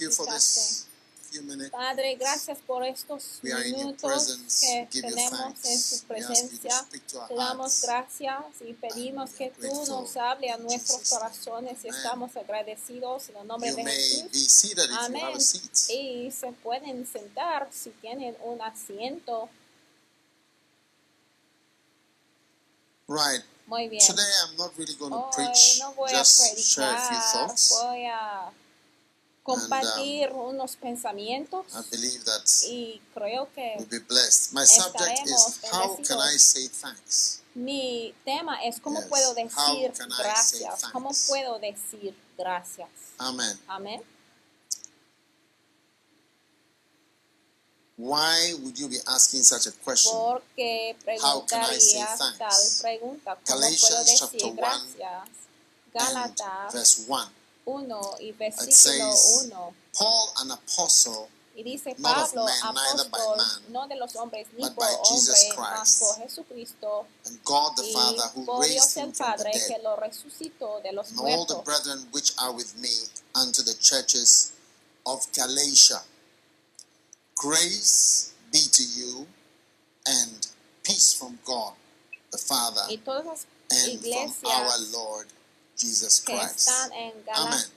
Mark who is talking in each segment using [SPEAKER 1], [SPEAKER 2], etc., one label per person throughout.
[SPEAKER 1] You for this few minutes.
[SPEAKER 2] Padre, gracias por estos
[SPEAKER 1] We are in your
[SPEAKER 2] minutos
[SPEAKER 1] presence.
[SPEAKER 2] que tenemos en
[SPEAKER 1] to
[SPEAKER 2] presencia. Te damos gracias y pedimos que tú nos hable a
[SPEAKER 1] in
[SPEAKER 2] nuestros corazones y
[SPEAKER 1] Amen.
[SPEAKER 2] estamos agradecidos en el nombre de Jesús. Amén. Y se pueden sentar si tienen un asiento.
[SPEAKER 1] Right.
[SPEAKER 2] Muy bien.
[SPEAKER 1] Today I'm not really going to preach,
[SPEAKER 2] no voy a
[SPEAKER 1] just share a few
[SPEAKER 2] predicar,
[SPEAKER 1] thoughts.
[SPEAKER 2] voy a compartir unos pensamientos
[SPEAKER 1] I believe that
[SPEAKER 2] y creo que
[SPEAKER 1] we'll be blessed. My subject is how can I say thanks?
[SPEAKER 2] Mi tema es cómo
[SPEAKER 1] Yes.
[SPEAKER 2] puedo decir gracias. ¿Cómo puedo decir gracias?
[SPEAKER 1] Amen.
[SPEAKER 2] Amén.
[SPEAKER 1] Why would you be asking such a question?
[SPEAKER 2] Porque
[SPEAKER 1] How can I say thanks?
[SPEAKER 2] tal pregunta. ¿Cómo
[SPEAKER 1] Galatians
[SPEAKER 2] puedo
[SPEAKER 1] chapter
[SPEAKER 2] decir
[SPEAKER 1] one
[SPEAKER 2] gracias?
[SPEAKER 1] And
[SPEAKER 2] Gálatas
[SPEAKER 1] verse 1.
[SPEAKER 2] 1 y versículo
[SPEAKER 1] says,
[SPEAKER 2] 1.
[SPEAKER 1] Paul, an apostle
[SPEAKER 2] Y dice
[SPEAKER 1] not of
[SPEAKER 2] Pablo,
[SPEAKER 1] man, neither by
[SPEAKER 2] apóstol,
[SPEAKER 1] man,
[SPEAKER 2] no de los hombres ni
[SPEAKER 1] but
[SPEAKER 2] por
[SPEAKER 1] by Jesus
[SPEAKER 2] hombre, mas
[SPEAKER 1] Christ,
[SPEAKER 2] por Jesucristo
[SPEAKER 1] and God the Father who
[SPEAKER 2] por
[SPEAKER 1] raised
[SPEAKER 2] Dios
[SPEAKER 1] him
[SPEAKER 2] el Padre que lo resucitó de los
[SPEAKER 1] and all the brethren which are with me unto the churches of Galatia. Grace be to you and peace from God the Father
[SPEAKER 2] Y todas las
[SPEAKER 1] and from our Lord Jesus
[SPEAKER 2] que
[SPEAKER 1] Christ.
[SPEAKER 2] están en Gala-
[SPEAKER 1] Amen.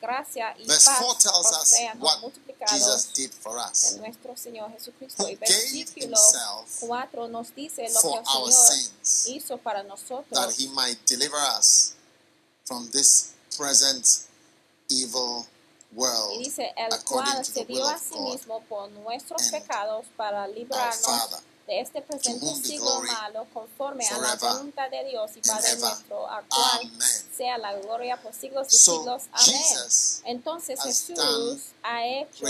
[SPEAKER 2] Gracia y
[SPEAKER 1] Verse
[SPEAKER 2] paz
[SPEAKER 1] 4 tells us
[SPEAKER 2] sean
[SPEAKER 1] what
[SPEAKER 2] multiplicados
[SPEAKER 1] Jesus did for
[SPEAKER 2] de
[SPEAKER 1] us.
[SPEAKER 2] nuestro Señor Jesucristo.
[SPEAKER 1] Who
[SPEAKER 2] Y
[SPEAKER 1] gave
[SPEAKER 2] versículo
[SPEAKER 1] himself
[SPEAKER 2] 4 nos dice lo que
[SPEAKER 1] for
[SPEAKER 2] el
[SPEAKER 1] our
[SPEAKER 2] Señor
[SPEAKER 1] sins.
[SPEAKER 2] hizo para
[SPEAKER 1] that
[SPEAKER 2] nosotros
[SPEAKER 1] he might deliver us from this present evil
[SPEAKER 2] y
[SPEAKER 1] world,
[SPEAKER 2] dice el
[SPEAKER 1] according
[SPEAKER 2] cual
[SPEAKER 1] to
[SPEAKER 2] se
[SPEAKER 1] the
[SPEAKER 2] dio
[SPEAKER 1] will
[SPEAKER 2] a
[SPEAKER 1] of
[SPEAKER 2] sí
[SPEAKER 1] God
[SPEAKER 2] mismo por nuestros
[SPEAKER 1] and
[SPEAKER 2] pecados para
[SPEAKER 1] our
[SPEAKER 2] librarnos
[SPEAKER 1] Father.
[SPEAKER 2] De este presente siglo malo conforme a la voluntad de Dios y Padre nuestro, a cual sea la gloria por siglos
[SPEAKER 1] So
[SPEAKER 2] siglos. Amén. Entonces Jesús ha hecho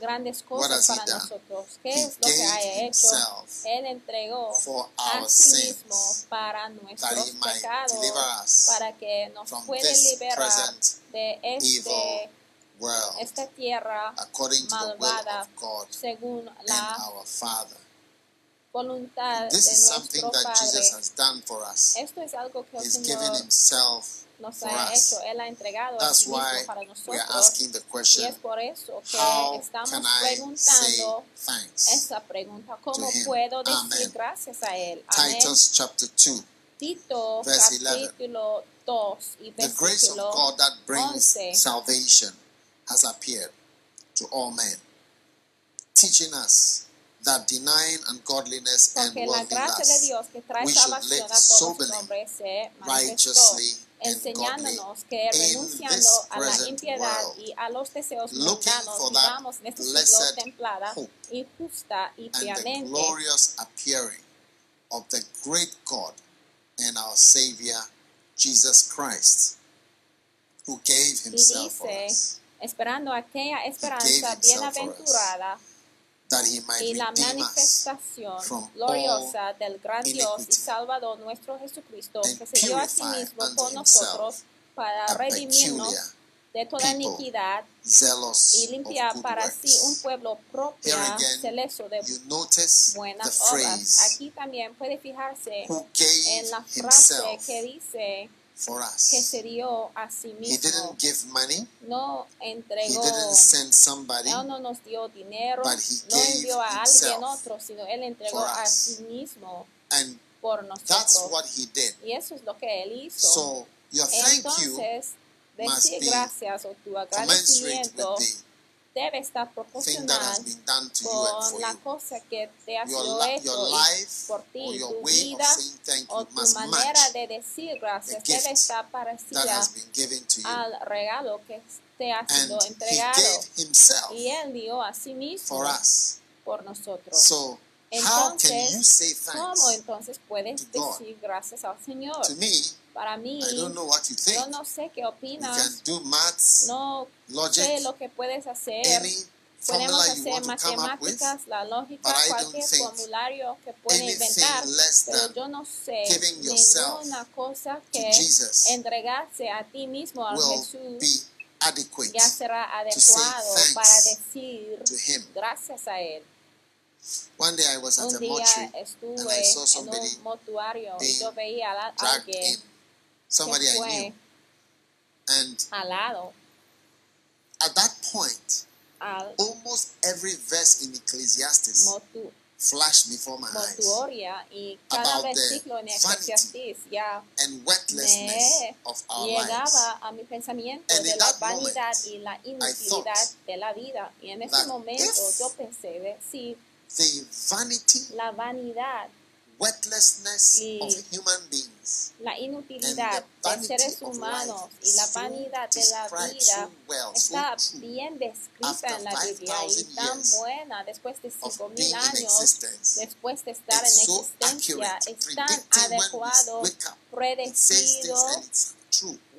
[SPEAKER 2] grandes cosas para nosotros. ¿Qué es lo que ha hecho? Él entregó a sí mismo para nuestros pecados, para que nos
[SPEAKER 1] this
[SPEAKER 2] liberar de este, esta tierra
[SPEAKER 1] according to the will
[SPEAKER 2] malvada según la
[SPEAKER 1] our Father.
[SPEAKER 2] Voluntad
[SPEAKER 1] This
[SPEAKER 2] de
[SPEAKER 1] is something that Jesus has done for us.
[SPEAKER 2] Esto es algo que el
[SPEAKER 1] He's given
[SPEAKER 2] Señor
[SPEAKER 1] himself
[SPEAKER 2] nos
[SPEAKER 1] for
[SPEAKER 2] ha
[SPEAKER 1] us.
[SPEAKER 2] hecho. Él ha entregado a
[SPEAKER 1] That's
[SPEAKER 2] sí mismo
[SPEAKER 1] why
[SPEAKER 2] para
[SPEAKER 1] we are
[SPEAKER 2] nosotros.
[SPEAKER 1] asking the
[SPEAKER 2] Y
[SPEAKER 1] question
[SPEAKER 2] es por eso que
[SPEAKER 1] how
[SPEAKER 2] estamos
[SPEAKER 1] can I say
[SPEAKER 2] preguntando
[SPEAKER 1] thanks?
[SPEAKER 2] esa pregunta. ¿Cómo
[SPEAKER 1] him?
[SPEAKER 2] puedo decir
[SPEAKER 1] Amen.
[SPEAKER 2] gracias a Él? Amén.
[SPEAKER 1] Titus chapter 2.
[SPEAKER 2] Tito
[SPEAKER 1] verse 11.
[SPEAKER 2] capítulo 2 y
[SPEAKER 1] The grace of
[SPEAKER 2] versículo
[SPEAKER 1] God that brings
[SPEAKER 2] 11.
[SPEAKER 1] salvation has appeared to all men, teaching us that denying ungodliness and
[SPEAKER 2] Porque la gracia de Dios que trae
[SPEAKER 1] we should
[SPEAKER 2] salvación
[SPEAKER 1] live
[SPEAKER 2] a todos
[SPEAKER 1] soberly,
[SPEAKER 2] los hombres se manifestó,
[SPEAKER 1] righteously, and godly
[SPEAKER 2] enseñándonos que
[SPEAKER 1] in
[SPEAKER 2] renunciando
[SPEAKER 1] this
[SPEAKER 2] a la
[SPEAKER 1] present
[SPEAKER 2] impiedad
[SPEAKER 1] world,
[SPEAKER 2] y a los deseos
[SPEAKER 1] looking
[SPEAKER 2] mundanos
[SPEAKER 1] for that
[SPEAKER 2] vivamos en este siglo
[SPEAKER 1] blessed
[SPEAKER 2] templada
[SPEAKER 1] hope
[SPEAKER 2] y justa y
[SPEAKER 1] and the
[SPEAKER 2] piamente
[SPEAKER 1] glorious appearing of the great God and our Savior Jesus Christ, who gave
[SPEAKER 2] y
[SPEAKER 1] himself for
[SPEAKER 2] dice
[SPEAKER 1] us,
[SPEAKER 2] esperando aquella esperanza
[SPEAKER 1] himself for us.
[SPEAKER 2] bienaventurada y la manifestación gloriosa del gran Dios y Salvador nuestro Jesucristo, que se dio a sí mismo por nosotros para redimirnos de toda iniquidad y limpiar para sí un pueblo propio, celoso de buenas obras. Aquí también puede fijarse en la frase que dice
[SPEAKER 1] for
[SPEAKER 2] que
[SPEAKER 1] us.
[SPEAKER 2] se dio a sí
[SPEAKER 1] He
[SPEAKER 2] mismo.
[SPEAKER 1] didn't give money,
[SPEAKER 2] No
[SPEAKER 1] he
[SPEAKER 2] entregó,
[SPEAKER 1] didn't send somebody,
[SPEAKER 2] Él no nos dio dinero,
[SPEAKER 1] but he
[SPEAKER 2] no
[SPEAKER 1] gave
[SPEAKER 2] envió a alguien otro, sino Él entregó
[SPEAKER 1] for
[SPEAKER 2] a
[SPEAKER 1] us.
[SPEAKER 2] sí mismo
[SPEAKER 1] and
[SPEAKER 2] por
[SPEAKER 1] that's what he did.
[SPEAKER 2] Y eso es lo que Él hizo.
[SPEAKER 1] So your thank you
[SPEAKER 2] decir gracias o tu agradecimiento debe estar proporcional con la cosa que te ha sido hecho por
[SPEAKER 1] or
[SPEAKER 2] ti, tu vida o
[SPEAKER 1] you
[SPEAKER 2] tu manera de decir gracias debe estar parecida al regalo que te ha sido entregado. Y Él dio a sí mismo por nosotros. Entonces, ¿Cómo entonces puedes decir gracias al Señor? Para mí,
[SPEAKER 1] I don't know what you think.
[SPEAKER 2] yo no sé qué
[SPEAKER 1] You
[SPEAKER 2] opinas,
[SPEAKER 1] can do maths,
[SPEAKER 2] no sé
[SPEAKER 1] logic,
[SPEAKER 2] lo que puedes hacer.
[SPEAKER 1] any
[SPEAKER 2] Podemos hacer
[SPEAKER 1] up with,
[SPEAKER 2] matemáticas, la lógica, cualquier formulario que pueda inventar, pero yo no sé
[SPEAKER 1] giving yourself
[SPEAKER 2] ninguna cosa que
[SPEAKER 1] Jesus
[SPEAKER 2] entregarse a ti mismo, a Jesús,
[SPEAKER 1] be adequate
[SPEAKER 2] ya será adecuado para decir gracias a Él.
[SPEAKER 1] One day I was at
[SPEAKER 2] Un
[SPEAKER 1] a
[SPEAKER 2] día
[SPEAKER 1] mortuary and I
[SPEAKER 2] estuve
[SPEAKER 1] saw
[SPEAKER 2] en
[SPEAKER 1] somebody
[SPEAKER 2] un mortuario y yo veía a alguien
[SPEAKER 1] in, somebody
[SPEAKER 2] que
[SPEAKER 1] I knew. And
[SPEAKER 2] alado
[SPEAKER 1] at that point,
[SPEAKER 2] al
[SPEAKER 1] almost every verse in Ecclesiastes
[SPEAKER 2] mortu-
[SPEAKER 1] flashed before my eyes.
[SPEAKER 2] y cada
[SPEAKER 1] About the
[SPEAKER 2] versículo en
[SPEAKER 1] vanity
[SPEAKER 2] Eclesiastés ya
[SPEAKER 1] and wordlessness
[SPEAKER 2] me
[SPEAKER 1] of our lives.
[SPEAKER 2] llegaba a mi pensamiento
[SPEAKER 1] And
[SPEAKER 2] de
[SPEAKER 1] in
[SPEAKER 2] la
[SPEAKER 1] that
[SPEAKER 2] vanidad
[SPEAKER 1] moment,
[SPEAKER 2] y la
[SPEAKER 1] thought
[SPEAKER 2] inutilidad de la vida. Y en ese
[SPEAKER 1] that
[SPEAKER 2] momento
[SPEAKER 1] if
[SPEAKER 2] yo pensé de si
[SPEAKER 1] The vanity,
[SPEAKER 2] la vanidad, Y
[SPEAKER 1] of human beings
[SPEAKER 2] la inutilidad de seres
[SPEAKER 1] of
[SPEAKER 2] humanos y la vanidad de la vida está bien descrita en la Biblia y
[SPEAKER 1] 5,000
[SPEAKER 2] tan buena después de
[SPEAKER 1] of
[SPEAKER 2] cinco
[SPEAKER 1] being
[SPEAKER 2] mil
[SPEAKER 1] in
[SPEAKER 2] años
[SPEAKER 1] existence.
[SPEAKER 2] después de estar en existencia es tan adecuado, predecido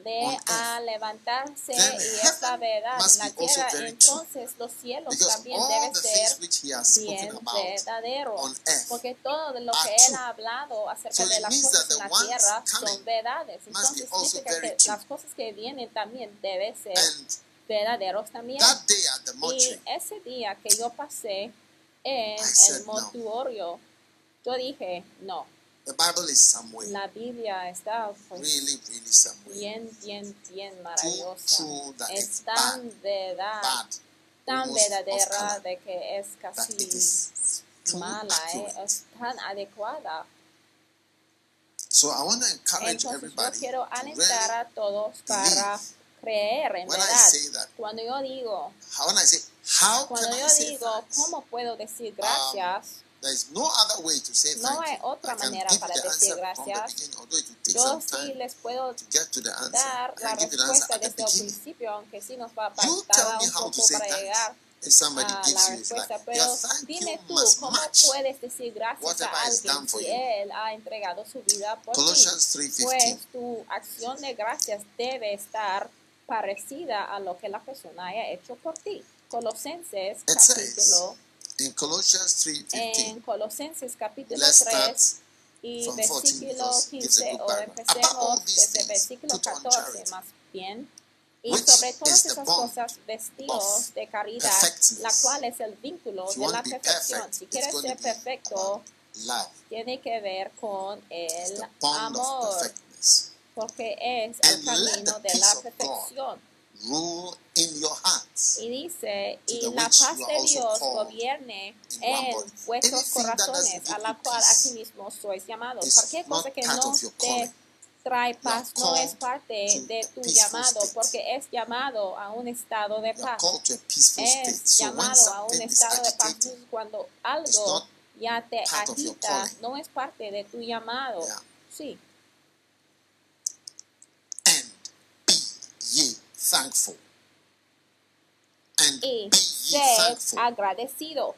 [SPEAKER 2] de a levantarse y es la
[SPEAKER 1] heaven
[SPEAKER 2] verdad en la tierra, entonces los cielos también deben ser bien
[SPEAKER 1] earth
[SPEAKER 2] porque todo lo que él ha hablado acerca de las cosas en la tierra son verdades, entonces significa que las cosas que vienen también deben ser verdaderos también.
[SPEAKER 1] that day at the
[SPEAKER 2] Y ese día que yo pasé en el mortuorio, yo dije, no,
[SPEAKER 1] the Bible is somewhere,
[SPEAKER 2] la Biblia está pues,
[SPEAKER 1] really, really somewhere.
[SPEAKER 2] bien, bien, bien maravillosa.
[SPEAKER 1] true that
[SPEAKER 2] Es tan verdad, tan verdadera de que es casi mala, ¿eh? es tan adecuada.
[SPEAKER 1] So I want to encourage
[SPEAKER 2] Entonces yo
[SPEAKER 1] everybody
[SPEAKER 2] quiero
[SPEAKER 1] to
[SPEAKER 2] alentar a todos para creer en
[SPEAKER 1] When I
[SPEAKER 2] verdad.
[SPEAKER 1] say that,
[SPEAKER 2] Cuando yo digo,
[SPEAKER 1] how when I say how can
[SPEAKER 2] cuando
[SPEAKER 1] I
[SPEAKER 2] yo
[SPEAKER 1] say
[SPEAKER 2] digo,
[SPEAKER 1] thanks?
[SPEAKER 2] ¿cómo puedo decir gracias?
[SPEAKER 1] There is no other way to say
[SPEAKER 2] No
[SPEAKER 1] thank
[SPEAKER 2] hay otra manera para decir gracias. Yo sí les puedo dar la respuesta desde el principio, aunque sí nos va a tardar un poco para llegar a la respuesta, pero dime tú, ¿cómo puedes decir gracias a alguien si él ha entregado su vida por ti?
[SPEAKER 1] Colossians 3.15.
[SPEAKER 2] Pues tu acción de gracias debe estar parecida a lo que la persona haya hecho por ti. Colosenses capítulo
[SPEAKER 1] in Colossians 3.15,
[SPEAKER 2] en Colosenses capítulo
[SPEAKER 1] let's
[SPEAKER 2] 3
[SPEAKER 1] start
[SPEAKER 2] y
[SPEAKER 1] from 14
[SPEAKER 2] versículo
[SPEAKER 1] because it gives a
[SPEAKER 2] 15
[SPEAKER 1] good
[SPEAKER 2] o empecemos desde versículo
[SPEAKER 1] put on
[SPEAKER 2] 14
[SPEAKER 1] charity,
[SPEAKER 2] más bien. Y sobre todas esas cosas vestidos de caridad la cual es el vínculo de la perfección. si quieres ser perfecto tiene que ver con el amor porque es el camino de la perfección
[SPEAKER 1] Rule in your hearts.
[SPEAKER 2] y dice y la paz de Dios gobierne en vuestros corazones a la cual
[SPEAKER 1] peace
[SPEAKER 2] asimismo sois llamados cualquier cosa que no te trae paz no es parte de tu llamado porque es llamado a un estado de paz. es llamado a un estado de paz cuando algo ya te agita no es parte de tu llamado. Sí.
[SPEAKER 1] And be thankful. And
[SPEAKER 2] y
[SPEAKER 1] be ye
[SPEAKER 2] ser
[SPEAKER 1] thankful.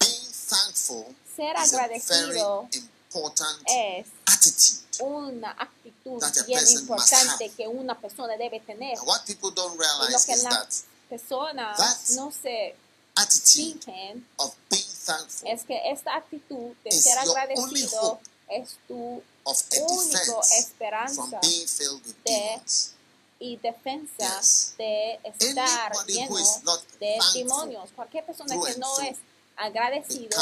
[SPEAKER 1] Being thankful
[SPEAKER 2] ser
[SPEAKER 1] is a very
[SPEAKER 2] agradecido
[SPEAKER 1] important
[SPEAKER 2] es
[SPEAKER 1] attitude.
[SPEAKER 2] una actitud
[SPEAKER 1] that a
[SPEAKER 2] bien
[SPEAKER 1] person must
[SPEAKER 2] importante
[SPEAKER 1] have.
[SPEAKER 2] que una persona debe tener.
[SPEAKER 1] What people don't
[SPEAKER 2] lo
[SPEAKER 1] realize
[SPEAKER 2] que
[SPEAKER 1] is that
[SPEAKER 2] personas
[SPEAKER 1] that
[SPEAKER 2] no se
[SPEAKER 1] attitude
[SPEAKER 2] fijen
[SPEAKER 1] of being thankful
[SPEAKER 2] es que esta actitud de
[SPEAKER 1] is
[SPEAKER 2] ser agradecido es tu
[SPEAKER 1] of a
[SPEAKER 2] único
[SPEAKER 1] defense from
[SPEAKER 2] esperanza
[SPEAKER 1] being filled with
[SPEAKER 2] de
[SPEAKER 1] demons.
[SPEAKER 2] Y defensa
[SPEAKER 1] Yes.
[SPEAKER 2] de estar lleno de demonios. Cualquier persona que no es agradecido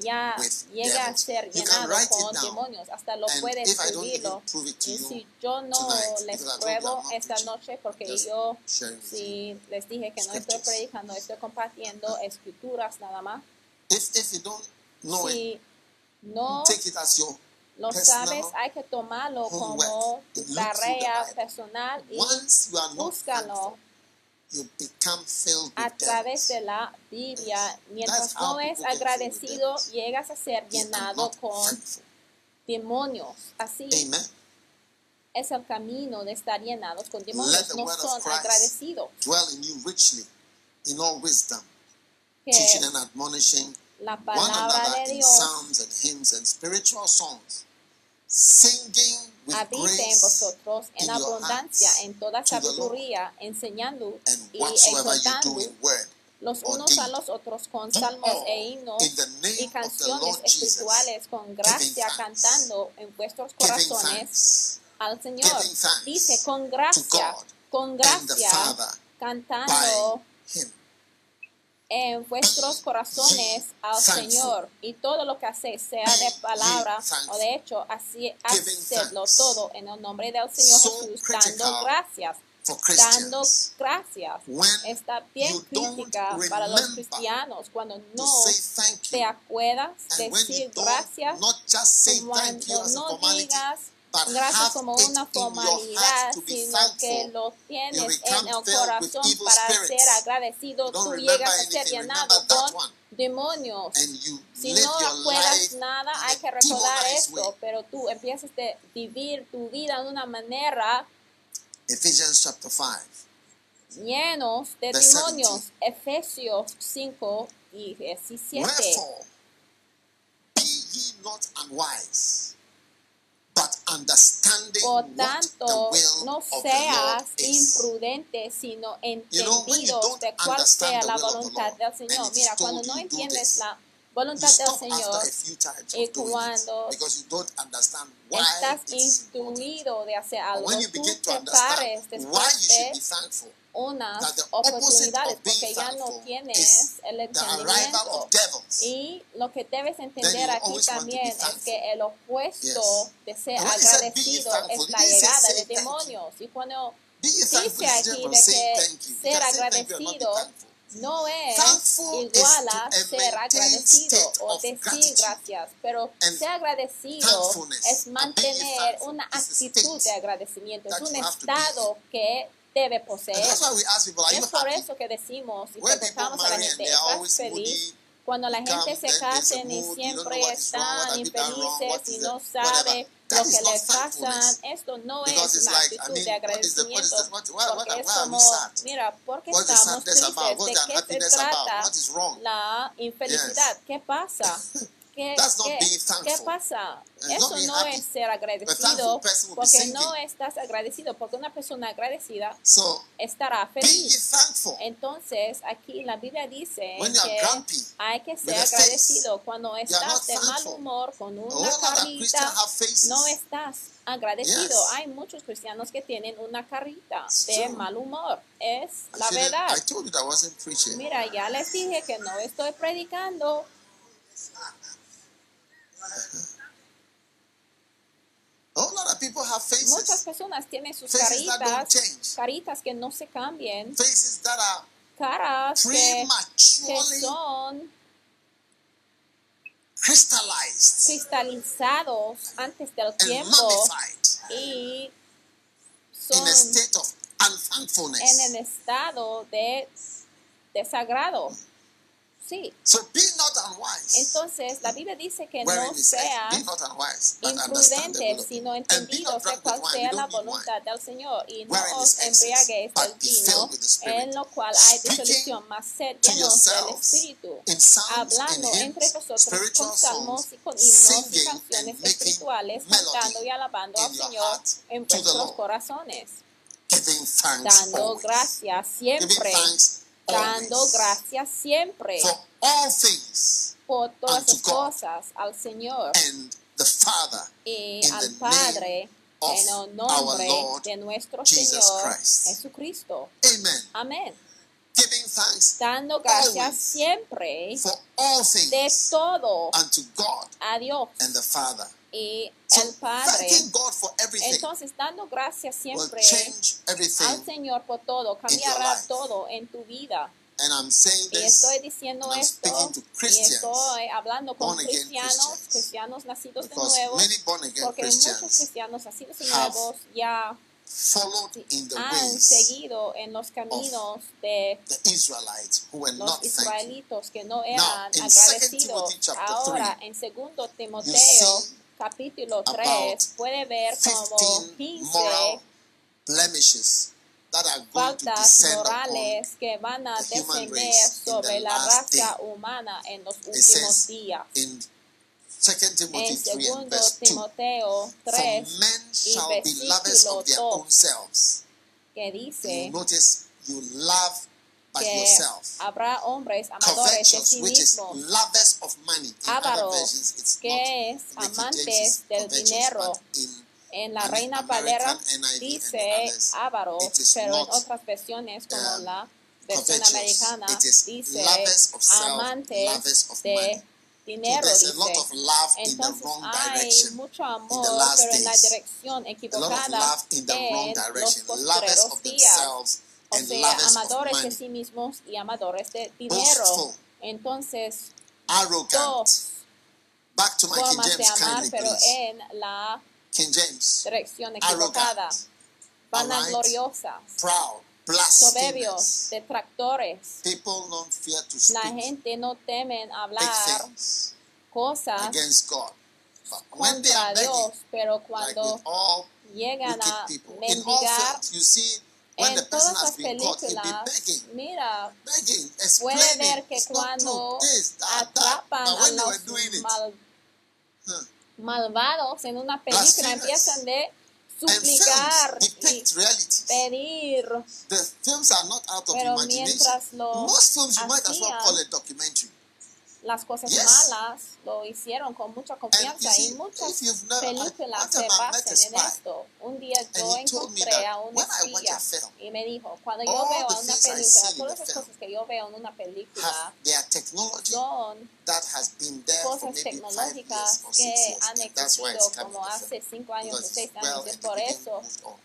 [SPEAKER 2] ya llega a ser llenado con demonios. Hasta lo
[SPEAKER 1] even
[SPEAKER 2] escribirlo. Y si yo no les pruebo esta noche, porque yo si les dije que no estoy predicando, estoy compartiendo escrituras nada más.
[SPEAKER 1] If, if you don't know it,
[SPEAKER 2] Si no lo sabes, hay que tomarlo como tarea personal y
[SPEAKER 1] once you are not
[SPEAKER 2] búscalo.
[SPEAKER 1] thankful, you become filled
[SPEAKER 2] a
[SPEAKER 1] with
[SPEAKER 2] través de la Biblia, mientras no es agradecido, llegas a ser llenado con demonios. Así es el camino de estar llenados con demonios. No son agradecidos.
[SPEAKER 1] Dwell in you richly in all wisdom,
[SPEAKER 2] Que
[SPEAKER 1] teaching and admonishing
[SPEAKER 2] la palabra de Dios
[SPEAKER 1] psalms and hymns and spiritual songs, singing with
[SPEAKER 2] habite en
[SPEAKER 1] grace
[SPEAKER 2] vosotros en abundancia, en toda sabiduría, enseñando
[SPEAKER 1] and
[SPEAKER 2] y
[SPEAKER 1] whatsoever you do
[SPEAKER 2] exhortando los unos a los otros con salmos e himnos y canciones espirituales con gracia cantando en vuestros corazones al Señor. Dice con gracia, con gracia, cantando
[SPEAKER 1] by Him.
[SPEAKER 2] En vuestros corazones al. Señor y todo lo que hacéis, sea de palabra o de hecho, así hacedlo todo en el nombre del Señor Jesús, dando gracias, dando gracias. Está bien crítica para los cristianos cuando no te
[SPEAKER 1] you,
[SPEAKER 2] acuerdas decir gracias, cuando no digas gracias como una formalidad, sino que lo tienes en el corazón para ser agradecido, tú llegas a ser llenado con demonios. Si no acuerdas nada, hay que recordar esto, pero tú empiezas a vivir tu vida de una manera
[SPEAKER 1] Ephesians chapter 5.
[SPEAKER 2] llenos de demonios. Efesios 5 y 17.
[SPEAKER 1] Wherefore, be ye not unwise,
[SPEAKER 2] Por
[SPEAKER 1] what
[SPEAKER 2] tanto,
[SPEAKER 1] the will
[SPEAKER 2] no seas imprudente, sino entendido de cuál sea la voluntad del Señor. Mira, cuando no entiendes la voluntad del Señor, y cuando
[SPEAKER 1] it because you don't understand why
[SPEAKER 2] estás instruido de hacer algo,
[SPEAKER 1] when you
[SPEAKER 2] tú
[SPEAKER 1] begin to
[SPEAKER 2] te pares
[SPEAKER 1] understand why you
[SPEAKER 2] después
[SPEAKER 1] should
[SPEAKER 2] de
[SPEAKER 1] be thankful,
[SPEAKER 2] unas oportunidades porque ya no tienes el entendimiento. Y lo que debes entender aquí también es que el opuesto de ser
[SPEAKER 1] And when he said, "Be ye
[SPEAKER 2] agradecido
[SPEAKER 1] thankful,"
[SPEAKER 2] es la llegada
[SPEAKER 1] "Say
[SPEAKER 2] de
[SPEAKER 1] thank you."
[SPEAKER 2] demonios. Y cuando dice aquí de que ser agradecido no es igual a ser agradecido o decir gracias, pero ser agradecido es mantener una actitud de agradecimiento, es un estado que debe poseer. es por eso que decimos y preguntamos a la gente, ¿estás feliz? Cuando la gente se casen y siempre están infelices y no sabe lo que
[SPEAKER 1] is not
[SPEAKER 2] les pasa,
[SPEAKER 1] thankfulness.
[SPEAKER 2] esto no es
[SPEAKER 1] I
[SPEAKER 2] actitud de agradecimiento, porque es como, mira, ¿por qué estamos tristes? ¿De qué se trata la infelicidad? ¿Qué pasa? ¿Qué, qué- qué pasa? Eso no
[SPEAKER 1] happy.
[SPEAKER 2] es ser agradecido, porque no estás agradecido, porque una persona agradecida
[SPEAKER 1] So,
[SPEAKER 2] estará feliz. Entonces, aquí la Biblia dice que
[SPEAKER 1] grumpy,
[SPEAKER 2] hay que ser agradecido. Cuando estás de mal humor, con una carita, no estás agradecido.
[SPEAKER 1] Yes.
[SPEAKER 2] Hay muchos cristianos que tienen una carita
[SPEAKER 1] It's
[SPEAKER 2] de
[SPEAKER 1] true.
[SPEAKER 2] mal humor. Es
[SPEAKER 1] I
[SPEAKER 2] la verdad. Mira, ya les dije que no estoy predicando.
[SPEAKER 1] A whole lot of people have
[SPEAKER 2] Muchas personas tienen sus caritas, caritas que no se cambien, caras que, que son cristalizados antes del tiempo y
[SPEAKER 1] in a
[SPEAKER 2] son
[SPEAKER 1] state of
[SPEAKER 2] en el estado de desagrado. Sí.
[SPEAKER 1] So be not unwise.
[SPEAKER 2] Entonces, la Biblia dice que
[SPEAKER 1] Wherein
[SPEAKER 2] no
[SPEAKER 1] unwise,
[SPEAKER 2] imprudentes,
[SPEAKER 1] of
[SPEAKER 2] sino entendidos de cuál sea la voluntad del Señor, y no os embriaguéis del vino, en lo cual hay disolución, mas sed llenos del Espíritu, hablando entre vosotros con salmos y con himnos y canciones espirituales, cantando y alabando al Señor en vuestros corazones, dando gracias siempre,
[SPEAKER 1] thanks
[SPEAKER 2] dando gracias siempre
[SPEAKER 1] For all things
[SPEAKER 2] por todas las cosas al Señor
[SPEAKER 1] and the Father
[SPEAKER 2] y
[SPEAKER 1] in
[SPEAKER 2] al
[SPEAKER 1] the
[SPEAKER 2] Padre en el nombre de nuestro
[SPEAKER 1] Jesus
[SPEAKER 2] Señor
[SPEAKER 1] Christ.
[SPEAKER 2] Jesucristo.
[SPEAKER 1] Amen.
[SPEAKER 2] Amén.
[SPEAKER 1] Giving thanks
[SPEAKER 2] Dando gracias siempre
[SPEAKER 1] for all
[SPEAKER 2] de
[SPEAKER 1] things
[SPEAKER 2] todo
[SPEAKER 1] unto God
[SPEAKER 2] a Dios
[SPEAKER 1] and the Father.
[SPEAKER 2] Y el Padre. Entonces, dando gracias siempre al. Señor por todo, cambiará todo en tu vida.
[SPEAKER 1] And I'm saying
[SPEAKER 2] Y
[SPEAKER 1] this
[SPEAKER 2] estoy diciendo
[SPEAKER 1] and I'm
[SPEAKER 2] esto y estoy hablando con cristianos, cristianos nacidos de nuevo, porque muchos cristianos nacidos de nuevos ya
[SPEAKER 1] in the
[SPEAKER 2] han seguido en los caminos de los israelitos que no eran
[SPEAKER 1] in
[SPEAKER 2] agradecidos.
[SPEAKER 1] 2
[SPEAKER 2] Ahora,
[SPEAKER 1] 3,
[SPEAKER 2] en segundo Timoteo,
[SPEAKER 1] see
[SPEAKER 2] capítulo
[SPEAKER 1] about
[SPEAKER 2] 3, puede ver como
[SPEAKER 1] 15
[SPEAKER 2] 15
[SPEAKER 1] moral blemishes that are going to
[SPEAKER 2] faltas
[SPEAKER 1] descend upon
[SPEAKER 2] morales que van a descender sobre la raza humana en los últimos días.
[SPEAKER 1] in 2 Timothy
[SPEAKER 2] En
[SPEAKER 1] 3 and verse 2
[SPEAKER 2] Timoteo
[SPEAKER 1] For
[SPEAKER 2] 3,
[SPEAKER 1] men shall be lovers of their own selves.
[SPEAKER 2] que
[SPEAKER 1] You
[SPEAKER 2] dice
[SPEAKER 1] notice you love
[SPEAKER 2] que habrá hombres amadores de sí mismos, Ávaros, que es amantes del dinero. En la Reina Valera dice avaro, pero en otras versiones como
[SPEAKER 1] um,
[SPEAKER 2] la versión americana dice
[SPEAKER 1] of
[SPEAKER 2] de dinero, dice. Entonces
[SPEAKER 1] wrong
[SPEAKER 2] hay
[SPEAKER 1] direction.
[SPEAKER 2] mucho amor, pero en la dirección equivocada en los postreros días. O sea, amadores de sí mismos y amadores de dinero.
[SPEAKER 1] Boastful,
[SPEAKER 2] Entonces,
[SPEAKER 1] arrogant. Back to my King
[SPEAKER 2] formas de
[SPEAKER 1] James
[SPEAKER 2] amar,
[SPEAKER 1] kindly,
[SPEAKER 2] pero
[SPEAKER 1] please.
[SPEAKER 2] en la
[SPEAKER 1] King James.
[SPEAKER 2] dirección equivocada.
[SPEAKER 1] Arrogant,
[SPEAKER 2] Vanagloriosas,
[SPEAKER 1] proud,
[SPEAKER 2] soberbios, detractores.
[SPEAKER 1] People don't fear to
[SPEAKER 2] La gente no temen hablar cosas
[SPEAKER 1] against God. But when they
[SPEAKER 2] contra
[SPEAKER 1] are begging,
[SPEAKER 2] Dios, pero
[SPEAKER 1] like
[SPEAKER 2] cuando
[SPEAKER 1] all
[SPEAKER 2] llegan a
[SPEAKER 1] people,
[SPEAKER 2] mendigar
[SPEAKER 1] you see
[SPEAKER 2] en
[SPEAKER 1] person
[SPEAKER 2] todas
[SPEAKER 1] has
[SPEAKER 2] las
[SPEAKER 1] been caught, he'll be
[SPEAKER 2] películas,
[SPEAKER 1] begging,
[SPEAKER 2] mira, puede ver que cuando atrapan a los
[SPEAKER 1] doing it,
[SPEAKER 2] mal- malvados en una película empiezan de
[SPEAKER 1] and
[SPEAKER 2] suplicar y pedir,
[SPEAKER 1] The films are not out of
[SPEAKER 2] pero
[SPEAKER 1] imagination.
[SPEAKER 2] mientras lo
[SPEAKER 1] Most films you might as well
[SPEAKER 2] hacían,
[SPEAKER 1] call it documentary.
[SPEAKER 2] las cosas malas lo hicieron con mucha confianza y muchas películas se basan en esto. Un día yo encontré a un
[SPEAKER 1] when I watch
[SPEAKER 2] espía y me dijo, cuando yo veo una película, todas las cosas que yo veo en una película son
[SPEAKER 1] that has been there for
[SPEAKER 2] cosas
[SPEAKER 1] maybe five years
[SPEAKER 2] tecnológicas que han existido como hace cinco años o
[SPEAKER 1] Because
[SPEAKER 2] seis
[SPEAKER 1] it's well
[SPEAKER 2] años. Es por eso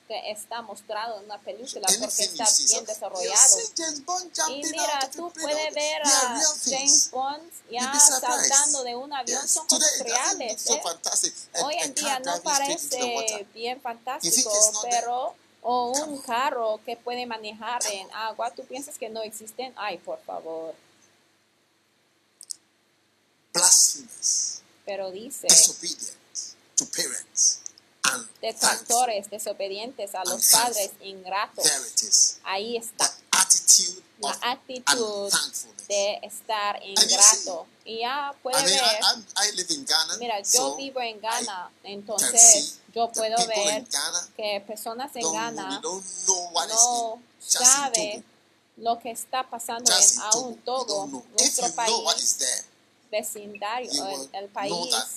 [SPEAKER 2] que está mostrado en una película, porque está bien desarrollado. Y mira, tú puedes ver a James. Bond ya saltando de un avión,
[SPEAKER 1] Yes,
[SPEAKER 2] son reales.
[SPEAKER 1] so
[SPEAKER 2] ¿eh? Hoy en día no parece bien fantástico, pero o un carro que puede manejar en agua, ¿tú piensas que no existen? Ay, por favor.
[SPEAKER 1] Blasphemous,
[SPEAKER 2] Pero dice,
[SPEAKER 1] to parents, and
[SPEAKER 2] detractores, desobedientes a los padres, ingratos. Ahí está la actitud de estar ingrato. Y ya puede
[SPEAKER 1] I mean, I,
[SPEAKER 2] ver,
[SPEAKER 1] I'm- I live in Ghana.
[SPEAKER 2] mira, yo
[SPEAKER 1] so
[SPEAKER 2] vivo en Ghana, entonces yo puedo ver
[SPEAKER 1] Ghana
[SPEAKER 2] que personas en Ghana no
[SPEAKER 1] in just in
[SPEAKER 2] sabe
[SPEAKER 1] Togo.
[SPEAKER 2] lo que está pasando
[SPEAKER 1] Just
[SPEAKER 2] en aún.
[SPEAKER 1] If
[SPEAKER 2] nuestro
[SPEAKER 1] you know what
[SPEAKER 2] país
[SPEAKER 1] is there,
[SPEAKER 2] vecindario, el, país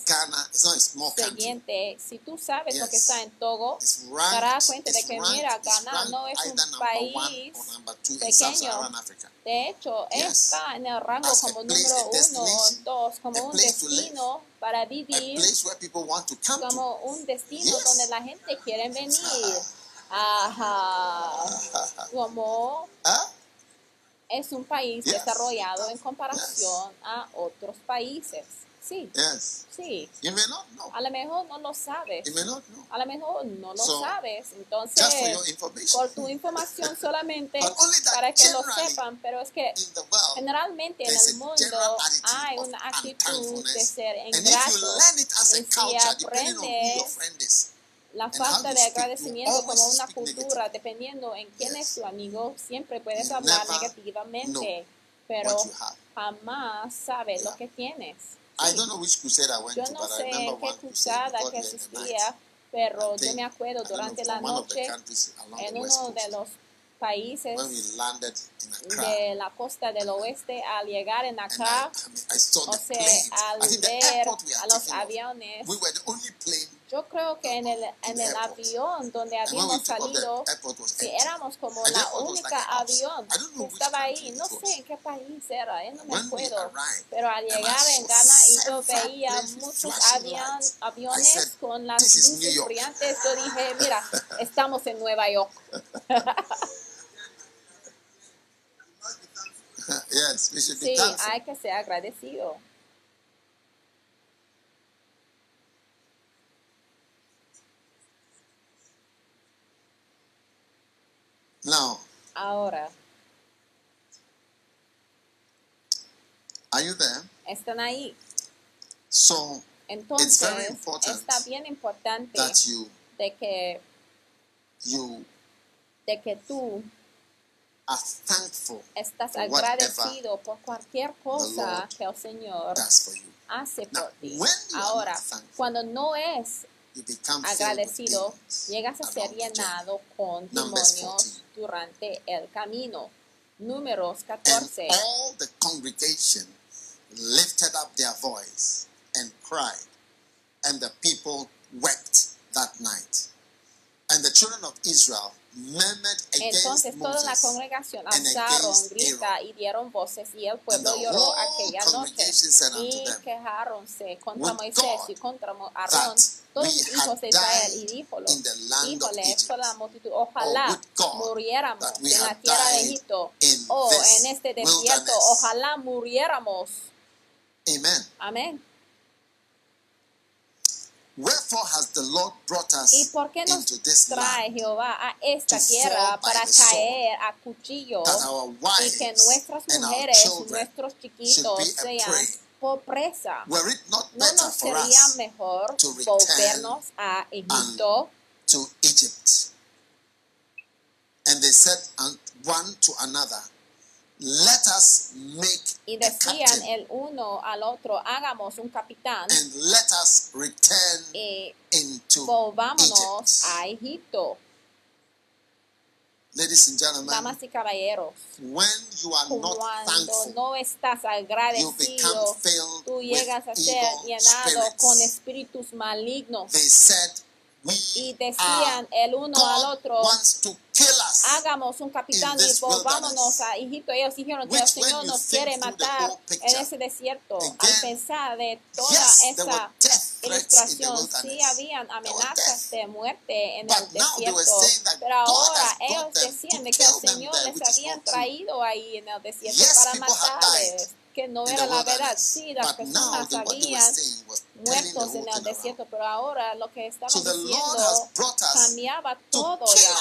[SPEAKER 1] Ghana
[SPEAKER 2] siguiente. Si tú sabes lo que
[SPEAKER 1] Yes.
[SPEAKER 2] está en Togo, te darás cuenta de que,
[SPEAKER 1] ranked,
[SPEAKER 2] mira, Ghana no es un país pequeño. De hecho,
[SPEAKER 1] Yes.
[SPEAKER 2] está en el rango
[SPEAKER 1] As
[SPEAKER 2] como número uno o dos, como un destino para vivir, como un destino
[SPEAKER 1] Yes.
[SPEAKER 2] donde la gente quiere venir. Ajá. Como
[SPEAKER 1] Huh?
[SPEAKER 2] Es un país
[SPEAKER 1] Yes.
[SPEAKER 2] desarrollado en comparación a otros países. Sí,
[SPEAKER 1] Yes.
[SPEAKER 2] sí.
[SPEAKER 1] Not know.
[SPEAKER 2] A lo mejor no lo sabes.
[SPEAKER 1] Not know.
[SPEAKER 2] A lo mejor no lo
[SPEAKER 1] So,
[SPEAKER 2] sabes.
[SPEAKER 1] Just for
[SPEAKER 2] Entonces,
[SPEAKER 1] your information.
[SPEAKER 2] por tu información solamente para que lo sepan, pero es que generalmente en el mundo hay una actitud de ser ingrato. Y si
[SPEAKER 1] culture, depending on who your
[SPEAKER 2] aprendes
[SPEAKER 1] friend is,
[SPEAKER 2] La falta de agradecimiento como una cultura, dependiendo en quién es tu amigo, siempre puedes hablar negativamente, pero jamás sabes lo que tienes.
[SPEAKER 1] I
[SPEAKER 2] Sí.
[SPEAKER 1] don't know which crusade I went
[SPEAKER 2] Yo
[SPEAKER 1] to,
[SPEAKER 2] no sé qué cruzada que
[SPEAKER 1] night.
[SPEAKER 2] pero yo me acuerdo durante la noche en uno de los países
[SPEAKER 1] Accra,
[SPEAKER 2] de la costa del oeste al llegar en
[SPEAKER 1] saw
[SPEAKER 2] o
[SPEAKER 1] the
[SPEAKER 2] sea, al ver a los aviones, yo creo que en el, en el avión donde habíamos salido, si éramos como la única avión que estaba ahí, no sé en qué país era, eh, no me acuerdo. Pero al llegar en Ghana y yo veía muchos avión- aviones con las
[SPEAKER 1] "This is New
[SPEAKER 2] luces
[SPEAKER 1] York."
[SPEAKER 2] brillantes, yo dije, mira, estamos en Nueva York. Sí, hay que ser agradecido. Ahora,
[SPEAKER 1] Are you there?
[SPEAKER 2] están ahí.
[SPEAKER 1] So
[SPEAKER 2] Entonces,
[SPEAKER 1] very important
[SPEAKER 2] está bien importante
[SPEAKER 1] that you
[SPEAKER 2] de que,
[SPEAKER 1] you
[SPEAKER 2] de que tú
[SPEAKER 1] are thankful
[SPEAKER 2] estás agradecido por cualquier cosa que el Señor hace
[SPEAKER 1] Now,
[SPEAKER 2] por ti.
[SPEAKER 1] you are
[SPEAKER 2] Ahora, cuando no es
[SPEAKER 1] You become filled with
[SPEAKER 2] agradecido, llegas a ser
[SPEAKER 1] along the journey.
[SPEAKER 2] llenado con demonios durante el camino. Números
[SPEAKER 1] And
[SPEAKER 2] 14.
[SPEAKER 1] all the congregation lifted up their voice and cried, and the people wept that night. And the children of Israel
[SPEAKER 2] Entonces toda la congregación alzaron grita y dieron voces y el pueblo lloró aquella noche. y quejáronse contra Moisés y contra Aarón todos los hijos de Israel y
[SPEAKER 1] of
[SPEAKER 2] híjole toda la multitud ojalá
[SPEAKER 1] Or would God
[SPEAKER 2] muriéramos en la tierra de Egipto o en este desierto. ojalá muriéramos. Amén
[SPEAKER 1] Wherefore has the Lord brought us
[SPEAKER 2] ¿Y por qué nos
[SPEAKER 1] into this
[SPEAKER 2] trae
[SPEAKER 1] land
[SPEAKER 2] Jehová a esta tierra para caer a cuchillo y que nuestras mujeres, nuestros chiquitos sean por presa?
[SPEAKER 1] Were it not
[SPEAKER 2] ¿No
[SPEAKER 1] better
[SPEAKER 2] nos
[SPEAKER 1] for
[SPEAKER 2] sería
[SPEAKER 1] us
[SPEAKER 2] mejor
[SPEAKER 1] to return
[SPEAKER 2] volvernos a Egipto?
[SPEAKER 1] to Egypt? And they said one to another, Let us make
[SPEAKER 2] Y decían el uno al otro, hagamos un capitán
[SPEAKER 1] and let us return
[SPEAKER 2] y
[SPEAKER 1] into
[SPEAKER 2] volvámonos
[SPEAKER 1] Egypt.
[SPEAKER 2] a Egipto.
[SPEAKER 1] Ladies and gentlemen,
[SPEAKER 2] Damas y caballeros,
[SPEAKER 1] when you are not
[SPEAKER 2] cuando
[SPEAKER 1] thankful,
[SPEAKER 2] no estás
[SPEAKER 1] you become
[SPEAKER 2] agradecido,
[SPEAKER 1] filled
[SPEAKER 2] tú llegas a ser
[SPEAKER 1] evil
[SPEAKER 2] llenado con
[SPEAKER 1] spirits.
[SPEAKER 2] espíritus malignos.
[SPEAKER 1] They said,
[SPEAKER 2] Y
[SPEAKER 1] are
[SPEAKER 2] decían el uno al otro, hagamos un capitán y volvámonos a Egipto. Ellos dijeron que el Señor nos quiere matar en ese desierto. Al pensar de toda esa ilustración, sí habían amenazas de muerte en el desierto. Pero ahora ellos decían de que el Señor les
[SPEAKER 1] true.
[SPEAKER 2] traído ahí en el desierto para matarles. Que no era la verdad. Sí, las personas habían muertos en el desierto, pero ahora lo que estaban diciendo cambiaba
[SPEAKER 1] to
[SPEAKER 2] todo ya.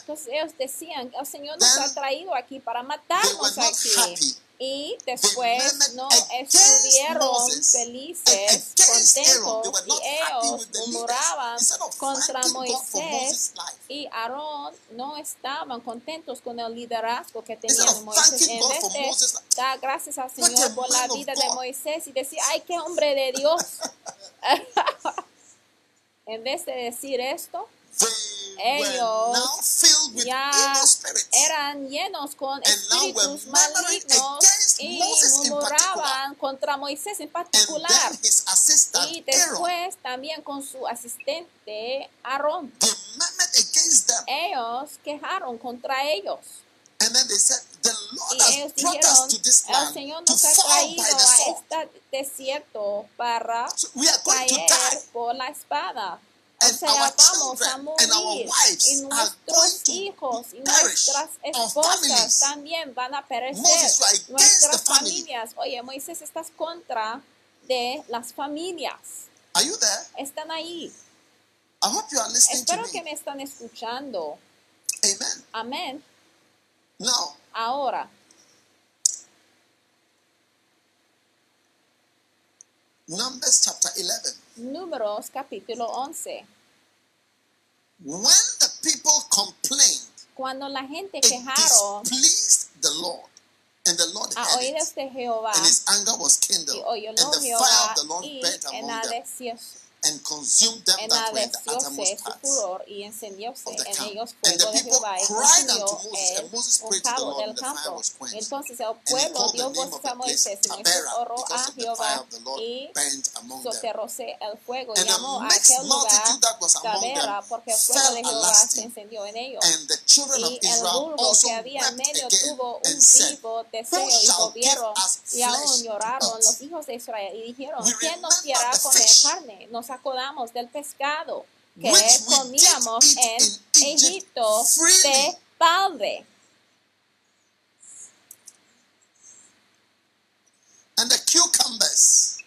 [SPEAKER 2] Entonces ellos decían, el Señor nos ha traído aquí para matarnos aquí. Y después no estuvieron felices, contentos, y ellos murmuraban
[SPEAKER 1] of
[SPEAKER 2] contra Moisés y Aarón no estaban contentos con el liderazgo que tenían
[SPEAKER 1] of
[SPEAKER 2] Moisés. En vez de dar gracias al Señor por la vida de. Moisés y decir, ay, qué hombre de Dios. en vez de decir esto, Ellos
[SPEAKER 1] now filled with
[SPEAKER 2] ya
[SPEAKER 1] evil spirits.
[SPEAKER 2] eran llenos con
[SPEAKER 1] And now we're
[SPEAKER 2] espíritus
[SPEAKER 1] murmuring
[SPEAKER 2] malignos
[SPEAKER 1] against
[SPEAKER 2] y murmuraban contra Moisés en particular
[SPEAKER 1] then his assistant
[SPEAKER 2] y después también con su asistente Aarón.
[SPEAKER 1] they murmured against them.
[SPEAKER 2] Ellos quejaron contra ellos
[SPEAKER 1] And then they said, The Lord
[SPEAKER 2] y
[SPEAKER 1] has
[SPEAKER 2] ellos
[SPEAKER 1] brought
[SPEAKER 2] dijeron,
[SPEAKER 1] us to this
[SPEAKER 2] el
[SPEAKER 1] land
[SPEAKER 2] Señor
[SPEAKER 1] to
[SPEAKER 2] nos ha traído
[SPEAKER 1] by the
[SPEAKER 2] a este desierto para
[SPEAKER 1] So we are going to
[SPEAKER 2] caer
[SPEAKER 1] die.
[SPEAKER 2] por la espada.
[SPEAKER 1] And
[SPEAKER 2] sea,
[SPEAKER 1] our
[SPEAKER 2] vamos a
[SPEAKER 1] and our
[SPEAKER 2] morir
[SPEAKER 1] wives
[SPEAKER 2] y nuestros hijos y nuestras esposas también van a perecer.
[SPEAKER 1] Moses,
[SPEAKER 2] Nuestras familias. Oye, Moisés, estás contra de las familias.
[SPEAKER 1] Are you there?
[SPEAKER 2] Están ahí.
[SPEAKER 1] I hope you are listening to
[SPEAKER 2] Espero
[SPEAKER 1] me.
[SPEAKER 2] que me están escuchando.
[SPEAKER 1] Amen.
[SPEAKER 2] Amén. Ahora,
[SPEAKER 1] Numbers chapter 11.
[SPEAKER 2] Números capítulo 11.
[SPEAKER 1] When the people complained,
[SPEAKER 2] Cuando la gente
[SPEAKER 1] it
[SPEAKER 2] quejaron
[SPEAKER 1] displeased the Lord. And the Lord
[SPEAKER 2] a oídos de Jehová
[SPEAKER 1] And his anger was kindled.
[SPEAKER 2] y oyó
[SPEAKER 1] And the fire of the Lord
[SPEAKER 2] y
[SPEAKER 1] burnt among them and consumed them that were in the
[SPEAKER 2] enardecióse
[SPEAKER 1] uttermost
[SPEAKER 2] su
[SPEAKER 1] parts.
[SPEAKER 2] furor y encendióse
[SPEAKER 1] of the
[SPEAKER 2] en
[SPEAKER 1] camp.
[SPEAKER 2] ellos
[SPEAKER 1] And the people
[SPEAKER 2] Jehová
[SPEAKER 1] cried unto Moses, and Moses prayed to the Lord, and the fire was quenched.
[SPEAKER 2] Entonces el pueblo dio voces a Moisés y Moisés oró a Jehová soterróse el fuego y
[SPEAKER 1] And
[SPEAKER 2] llamó
[SPEAKER 1] a
[SPEAKER 2] aquel lugar Tabera porque el fuego de Jehová se encendió en ellos.
[SPEAKER 1] And the children of
[SPEAKER 2] Y el
[SPEAKER 1] Israel
[SPEAKER 2] vulgo
[SPEAKER 1] also
[SPEAKER 2] que había en
[SPEAKER 1] wept
[SPEAKER 2] medio
[SPEAKER 1] again
[SPEAKER 2] tuvo un vivo deseo y volvieron y aún lloraron los hijos de Israel y dijeron, ¿quién comer carne? Nos acordamos del pescado que comíamos en Egipto de balde.
[SPEAKER 1] And the cucumbers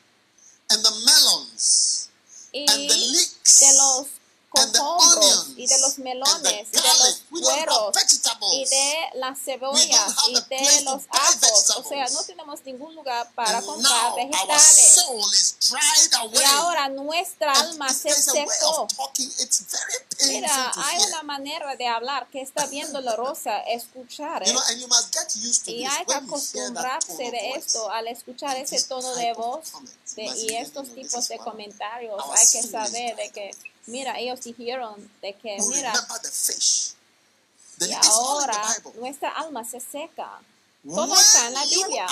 [SPEAKER 1] and the melons
[SPEAKER 2] Y
[SPEAKER 1] and the leeks
[SPEAKER 2] de los
[SPEAKER 1] onions
[SPEAKER 2] y de los melones y de los
[SPEAKER 1] vegetables
[SPEAKER 2] y de las cebollas y de los ajos. O sea, no tenemos ningún lugar para comprar vegetales. Y ahora nuestra alma se secó. Mira, hay una manera de hablar que está bien dolorosa escuchar. ¿eh? Y hay que acostumbrarse de esto al escuchar ese tono de voz de- y estos
[SPEAKER 1] "No, no,
[SPEAKER 2] tipos de comentarios. Hay que saber de que,
[SPEAKER 1] away."
[SPEAKER 2] mira, ellos dijeron de que, mira, y ahora nuestra alma se seca. Todo está en la Biblia.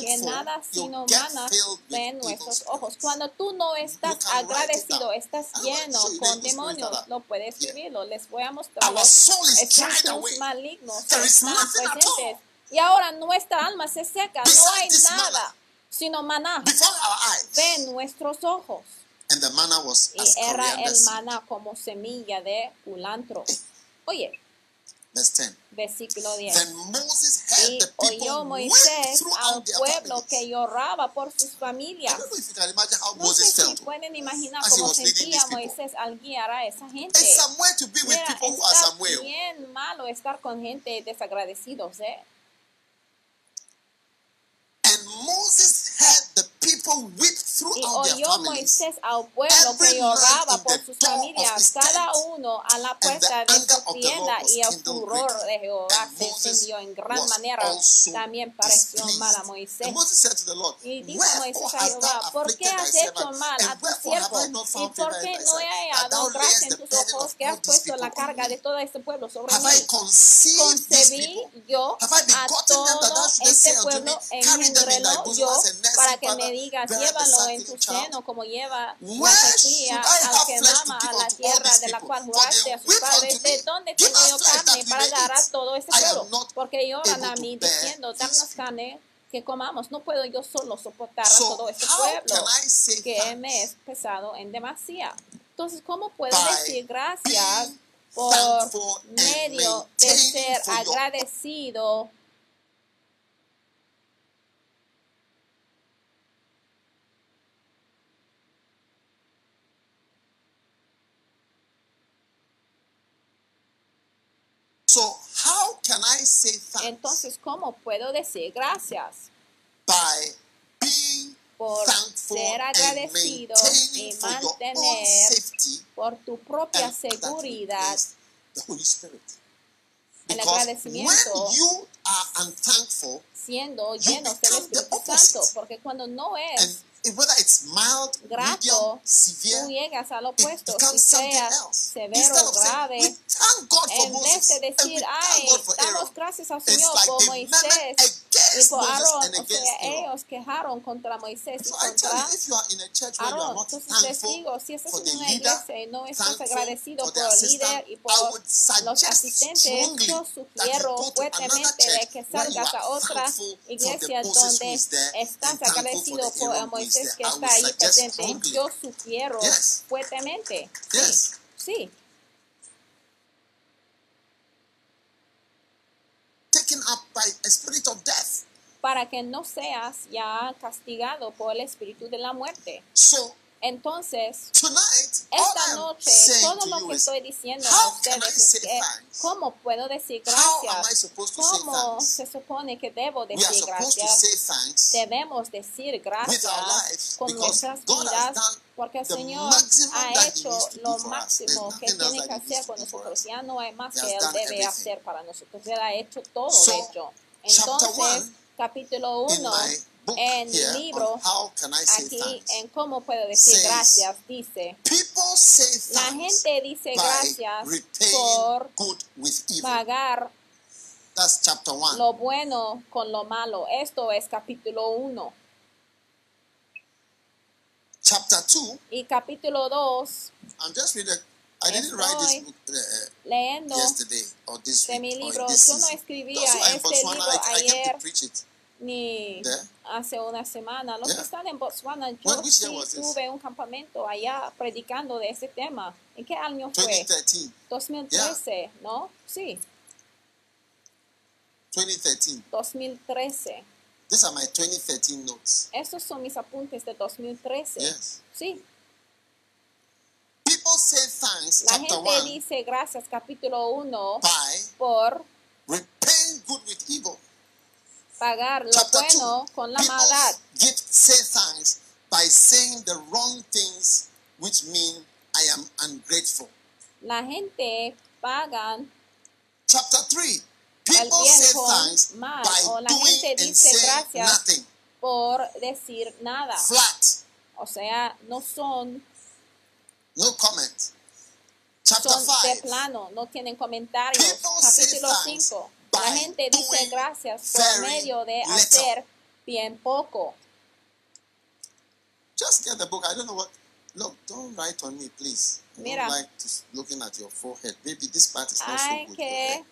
[SPEAKER 2] Que nada sino
[SPEAKER 1] with
[SPEAKER 2] ven nuestros ojos. Cuando tú no estás agradecido, estás lleno con demonios, lo puedes escribirlo. Les voy a mostrar
[SPEAKER 1] dried
[SPEAKER 2] espíritus malignos que están presentes. Y ahora nuestra alma se seca, no hay nada. Sino maná.
[SPEAKER 1] Before our eyes.
[SPEAKER 2] Ven nuestros ojos.
[SPEAKER 1] And the manna was
[SPEAKER 2] Y
[SPEAKER 1] as
[SPEAKER 2] era el maná como semilla de culantro. Oye,
[SPEAKER 1] Verse 10.
[SPEAKER 2] versículo 10.
[SPEAKER 1] Then Moses
[SPEAKER 2] Y
[SPEAKER 1] the people
[SPEAKER 2] oyó Moisés al pueblo que lloraba por sus
[SPEAKER 1] I
[SPEAKER 2] familias.
[SPEAKER 1] don't know if you can imagine how
[SPEAKER 2] No sé si
[SPEAKER 1] felt.
[SPEAKER 2] pueden imaginar cómo sentía. Moisés al guiar a esa gente.
[SPEAKER 1] It's some way to be with
[SPEAKER 2] Mira,
[SPEAKER 1] people who are
[SPEAKER 2] está
[SPEAKER 1] some way.
[SPEAKER 2] bien malo estar con gente desagradecidos, ¿eh?
[SPEAKER 1] And Moses heard the people weep
[SPEAKER 2] Y oyó. Moisés al pueblo que lloraba por sus familias, cada uno a la puerta de su tienda y el furor de Jehová se encendió en gran manera. También pareció mal a Moisés. Y dijo Moisés a Jehová, ¿por qué has hecho mal a tu siervo? ¿Y por qué no he hallado gracia en tus ojos que has puesto la carga de todo este pueblo sobre mí? concebí yo a todo este pueblo, engendrélo yo para que me digas, llévalo en tu seno como lleva la
[SPEAKER 1] I
[SPEAKER 2] al que mama a la tierra de la cual juraste a sus padres, ¿de dónde tengo yo carne para dar a todo este pueblo? Porque lloran a mí diciendo,
[SPEAKER 1] people."
[SPEAKER 2] carne que comamos. No puedo yo solo soportar a todo este pueblo que me es pesado en demasía. Entonces, ¿cómo puedo decir gracias por medio de ser agradecido
[SPEAKER 1] So how can I say thanks
[SPEAKER 2] Entonces, ¿cómo puedo decir gracias
[SPEAKER 1] by being
[SPEAKER 2] por ser
[SPEAKER 1] and
[SPEAKER 2] agradecido y mantener por tu propia seguridad
[SPEAKER 1] is the Holy Spirit?
[SPEAKER 2] el agradecimiento
[SPEAKER 1] you are unthankful
[SPEAKER 2] siendo llenos del Espíritu. Santo? Porque cuando no es
[SPEAKER 1] whether it's mild,
[SPEAKER 2] grato,
[SPEAKER 1] medium,
[SPEAKER 2] tú
[SPEAKER 1] severe,
[SPEAKER 2] llegas al opuesto, si
[SPEAKER 1] else.
[SPEAKER 2] severo
[SPEAKER 1] saying,
[SPEAKER 2] grave,
[SPEAKER 1] we thank God for
[SPEAKER 2] en vez
[SPEAKER 1] Moses
[SPEAKER 2] de decir, ay, damos gracias al Señor por Moisés y por
[SPEAKER 1] and
[SPEAKER 2] o sea,
[SPEAKER 1] Aaron.
[SPEAKER 2] ellos quejaron contra Moisés y contra Aarón. Entonces les digo, si estás en una iglesia y no estás agradecido por el líder y por los asistentes, yo sugiero fuertemente de que salgas a otra iglesia donde estás agradecido por el
[SPEAKER 1] Aaron
[SPEAKER 2] Moisés que está ahí presente. Yo sugiero fuertemente. Sí, sí.
[SPEAKER 1] Taken up by a spirit of death.
[SPEAKER 2] para que no seas ya castigado por el espíritu de la muerte.
[SPEAKER 1] So
[SPEAKER 2] Entonces, esta noche, todo
[SPEAKER 1] to
[SPEAKER 2] lo que estoy diciendo a ustedes es
[SPEAKER 1] say
[SPEAKER 2] que? ¿cómo puedo decir gracias? ¿Cómo se supone que debo decir gracias? Debemos decir gracias con nuestras vidas porque el Señor ha hecho lo máximo que tiene que hacer con nosotros. Ya no hay más que Él debe hacer para nosotros. Él ha hecho todo, de hecho. Entonces, capítulo
[SPEAKER 1] In
[SPEAKER 2] 1
[SPEAKER 1] my book
[SPEAKER 2] en mi libro, aquí en cómo puedo decir gracias, dice, la gente dice gracias por
[SPEAKER 1] good with evil.
[SPEAKER 2] pagar
[SPEAKER 1] That's chapter one.
[SPEAKER 2] lo bueno con lo malo. Esto es capítulo 1.
[SPEAKER 1] Chapter two,
[SPEAKER 2] Y capítulo 2,
[SPEAKER 1] I'm just reading. I didn't write this
[SPEAKER 2] Estoy
[SPEAKER 1] book uh,
[SPEAKER 2] leyendo
[SPEAKER 1] yesterday or this
[SPEAKER 2] de
[SPEAKER 1] week
[SPEAKER 2] mi
[SPEAKER 1] or
[SPEAKER 2] libro,
[SPEAKER 1] this
[SPEAKER 2] yo no escribía este libro
[SPEAKER 1] I, I
[SPEAKER 2] ni
[SPEAKER 1] There.
[SPEAKER 2] hace una semana. Los que
[SPEAKER 1] Yeah.
[SPEAKER 2] están en Botswana, yo
[SPEAKER 1] year
[SPEAKER 2] sí tuve un campamento allá predicando de ese tema. ¿En qué año fue?
[SPEAKER 1] 2013.
[SPEAKER 2] 2013, ¿no? Sí,
[SPEAKER 1] 2013.
[SPEAKER 2] 2013.
[SPEAKER 1] These are my 2013 notes.
[SPEAKER 2] Estos son mis apuntes de 2013.
[SPEAKER 1] Yes.
[SPEAKER 2] Sí,
[SPEAKER 1] People say thanks,
[SPEAKER 2] La gente
[SPEAKER 1] 1,
[SPEAKER 2] dice gracias, capítulo 1,
[SPEAKER 1] by
[SPEAKER 2] por
[SPEAKER 1] repaying good with evil.
[SPEAKER 2] Pagar lo
[SPEAKER 1] Chapter 2,
[SPEAKER 2] bueno con la maldad.
[SPEAKER 1] give, say thanks by saying the wrong things, which mean I am ungrateful.
[SPEAKER 2] La gente pagan
[SPEAKER 1] Chapter 3, people say thanks
[SPEAKER 2] mal,
[SPEAKER 1] by
[SPEAKER 2] o la
[SPEAKER 1] doing
[SPEAKER 2] gente
[SPEAKER 1] and
[SPEAKER 2] dice gracias.
[SPEAKER 1] nothing.
[SPEAKER 2] por decir nada.
[SPEAKER 1] Flat,
[SPEAKER 2] O sea, no son,
[SPEAKER 1] no comment. Chapter
[SPEAKER 2] son de
[SPEAKER 1] 5,
[SPEAKER 2] plano, no tienen comentarios.
[SPEAKER 1] People say
[SPEAKER 2] Capítulo
[SPEAKER 1] thanks
[SPEAKER 2] 5. La gente dice gracias por medio de hacer bien poco.
[SPEAKER 1] just get the book. I don't know what. Look, don't write on me, please. I
[SPEAKER 2] Mira.
[SPEAKER 1] don't like to, looking at your forehead. Maybe this part is not
[SPEAKER 2] Hay
[SPEAKER 1] so good.
[SPEAKER 2] que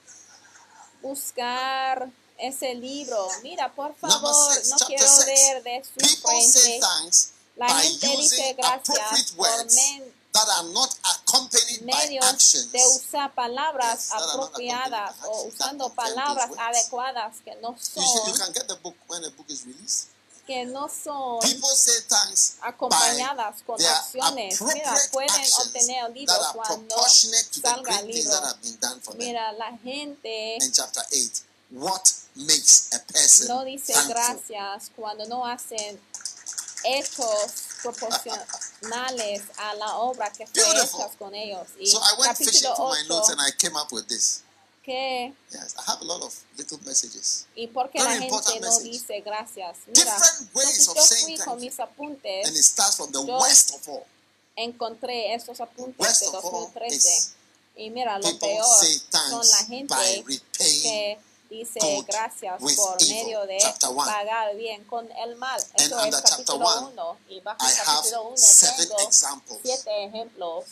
[SPEAKER 2] buscar ese libro. Mira, por favor,
[SPEAKER 1] six,
[SPEAKER 2] no quiero
[SPEAKER 1] six.
[SPEAKER 2] ver de su
[SPEAKER 1] People say
[SPEAKER 2] frente.
[SPEAKER 1] thanks
[SPEAKER 2] La gente dice gracias por men-
[SPEAKER 1] that are not accompanied by
[SPEAKER 2] medios
[SPEAKER 1] actions.
[SPEAKER 2] de usar palabras
[SPEAKER 1] Yes,
[SPEAKER 2] apropiadas o usando palabras adecuadas que no
[SPEAKER 1] You, should, you
[SPEAKER 2] son
[SPEAKER 1] can get the book when the book is released.
[SPEAKER 2] que no son
[SPEAKER 1] People say thanks
[SPEAKER 2] acompañadas con acciones. Mira, pueden obtener el libro cuando
[SPEAKER 1] proportionate to the
[SPEAKER 2] salga el
[SPEAKER 1] things
[SPEAKER 2] libro.
[SPEAKER 1] that have been done for them.
[SPEAKER 2] Mira, la gente
[SPEAKER 1] In chapter 8, what makes a person
[SPEAKER 2] no dice
[SPEAKER 1] thankful?
[SPEAKER 2] gracias cuando no hacen hechos proporcionales a la obra que fue hecha con ellos. Y
[SPEAKER 1] So I went fishing for my notes
[SPEAKER 2] 8,
[SPEAKER 1] and I came up with this.
[SPEAKER 2] que
[SPEAKER 1] Yes, I have a lot of little messages.
[SPEAKER 2] y porque
[SPEAKER 1] Very
[SPEAKER 2] la
[SPEAKER 1] important
[SPEAKER 2] gente no
[SPEAKER 1] message.
[SPEAKER 2] dice gracias. Mira,
[SPEAKER 1] Different ways of
[SPEAKER 2] yo
[SPEAKER 1] saying
[SPEAKER 2] fui
[SPEAKER 1] thank
[SPEAKER 2] con
[SPEAKER 1] you.
[SPEAKER 2] mis apuntes,
[SPEAKER 1] And it starts from the
[SPEAKER 2] Yo-
[SPEAKER 1] worst of all.
[SPEAKER 2] encontré estos apuntes
[SPEAKER 1] Worst
[SPEAKER 2] de
[SPEAKER 1] of all
[SPEAKER 2] 2013.
[SPEAKER 1] is
[SPEAKER 2] Y mira, lo
[SPEAKER 1] people
[SPEAKER 2] peor
[SPEAKER 1] say
[SPEAKER 2] son la gente
[SPEAKER 1] by repaying
[SPEAKER 2] que dice gracias por medio de pagar bien con el mal. Eso es capítulo
[SPEAKER 1] one,
[SPEAKER 2] 1. Y bajo
[SPEAKER 1] I
[SPEAKER 2] el capítulo 1
[SPEAKER 1] seven
[SPEAKER 2] tengo
[SPEAKER 1] examples.
[SPEAKER 2] siete ejemplos.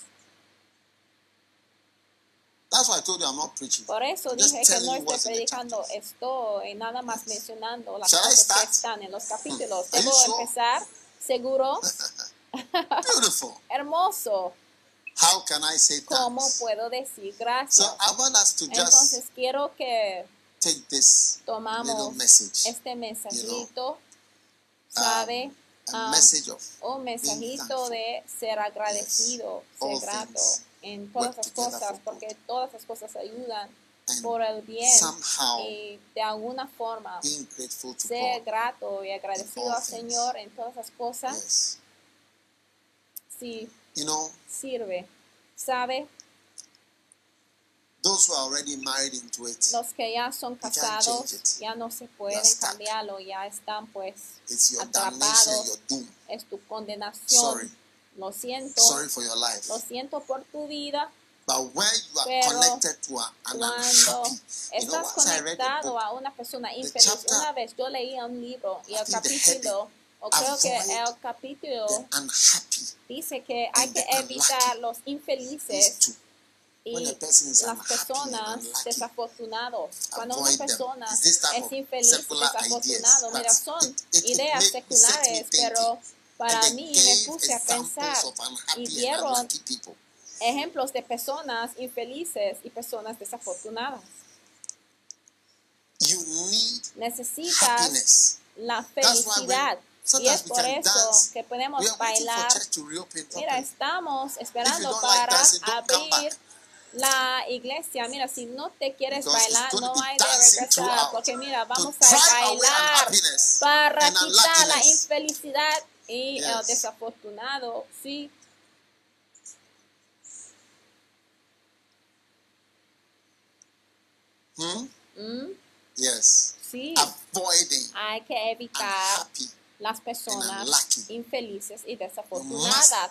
[SPEAKER 1] That's why I told you I'm not preaching.
[SPEAKER 2] Por eso dije que no estoy predicando, estoy nada más mencionando las cosas que están en los capítulos.
[SPEAKER 1] Are you
[SPEAKER 2] ¿Debo
[SPEAKER 1] sure?
[SPEAKER 2] empezar? ¿Seguro?
[SPEAKER 1] Beautiful.
[SPEAKER 2] Hermoso.
[SPEAKER 1] How can I say
[SPEAKER 2] ¿Cómo puedo decir
[SPEAKER 1] So
[SPEAKER 2] gracias?
[SPEAKER 1] I want us to just
[SPEAKER 2] Entonces quiero que
[SPEAKER 1] take this
[SPEAKER 2] tomamos
[SPEAKER 1] message,
[SPEAKER 2] este mensajito, ¿sabe?
[SPEAKER 1] a
[SPEAKER 2] um,
[SPEAKER 1] message of
[SPEAKER 2] Un mensajito de ser agradecido,
[SPEAKER 1] All
[SPEAKER 2] ser grato en todas las cosas, porque todas las cosas ayudan
[SPEAKER 1] and
[SPEAKER 2] por el bien
[SPEAKER 1] somehow
[SPEAKER 2] y de alguna forma ser
[SPEAKER 1] God.
[SPEAKER 2] grato y agradecido al. Señor en todas las cosas
[SPEAKER 1] Yes.
[SPEAKER 2] sí
[SPEAKER 1] You know,
[SPEAKER 2] sirve. ¿Sabe?
[SPEAKER 1] Those who are already married into it,
[SPEAKER 2] Los que ya son casados ya no se pueden cambiarlo, ya están pues, atrapados. es tu condenación.
[SPEAKER 1] Sorry.
[SPEAKER 2] Lo siento,
[SPEAKER 1] Sorry for your life.
[SPEAKER 2] lo siento por tu vida.
[SPEAKER 1] But when you are
[SPEAKER 2] Pero
[SPEAKER 1] connected to a, an
[SPEAKER 2] Cuando
[SPEAKER 1] unhappy, you know,
[SPEAKER 2] estás conectado
[SPEAKER 1] book,
[SPEAKER 2] a una persona infeliz,
[SPEAKER 1] chapter-
[SPEAKER 2] una vez yo leí un libro y
[SPEAKER 1] I
[SPEAKER 2] el capítulo, o creo que el capítulo dice que hay que evitar los infelices y las personas
[SPEAKER 1] unlucky,
[SPEAKER 2] desafortunados. Cuando una persona
[SPEAKER 1] type
[SPEAKER 2] es infeliz desafortunado, mira, son ideas seculares, pero para mí me puse a pensar y dieron ejemplos de personas infelices y personas desafortunadas. Necesitas la felicidad. Y es por eso que podemos bailar. Mira, estamos esperando para abrir. La iglesia. Mira, si no te quieres
[SPEAKER 1] Because
[SPEAKER 2] bailar, no hay de regresar. Porque mira, vamos a bailar para quitar la infelicidad y el
[SPEAKER 1] Yes.
[SPEAKER 2] desafortunado. Sí,
[SPEAKER 1] Hmm?
[SPEAKER 2] mm,
[SPEAKER 1] Yes.
[SPEAKER 2] sí.
[SPEAKER 1] Avoiding
[SPEAKER 2] Hay que evitar las personas infelices y desafortunadas.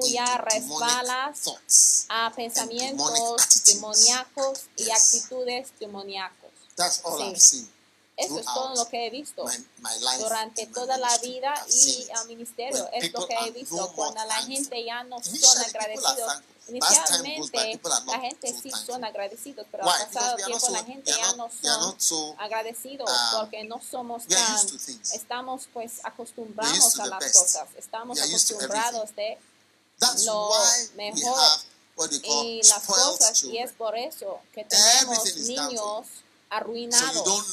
[SPEAKER 1] tuya
[SPEAKER 2] resbalas a pensamientos demoníacos y actitudes
[SPEAKER 1] demoníacas.
[SPEAKER 2] Sí. Eso es todo lo que he visto durante toda la vida y el ministerio. Es lo que he visto cuando la gente ya no son agradecidos. Inicialmente la gente sí son agradecidos, pero al pasado tiempo la gente ya no son agradecidos porque no somos tan, estamos pues acostumbrados a las cosas, estamos acostumbrados de lo mejor. Y las cosas, y es por eso que tenemos niños arruinados.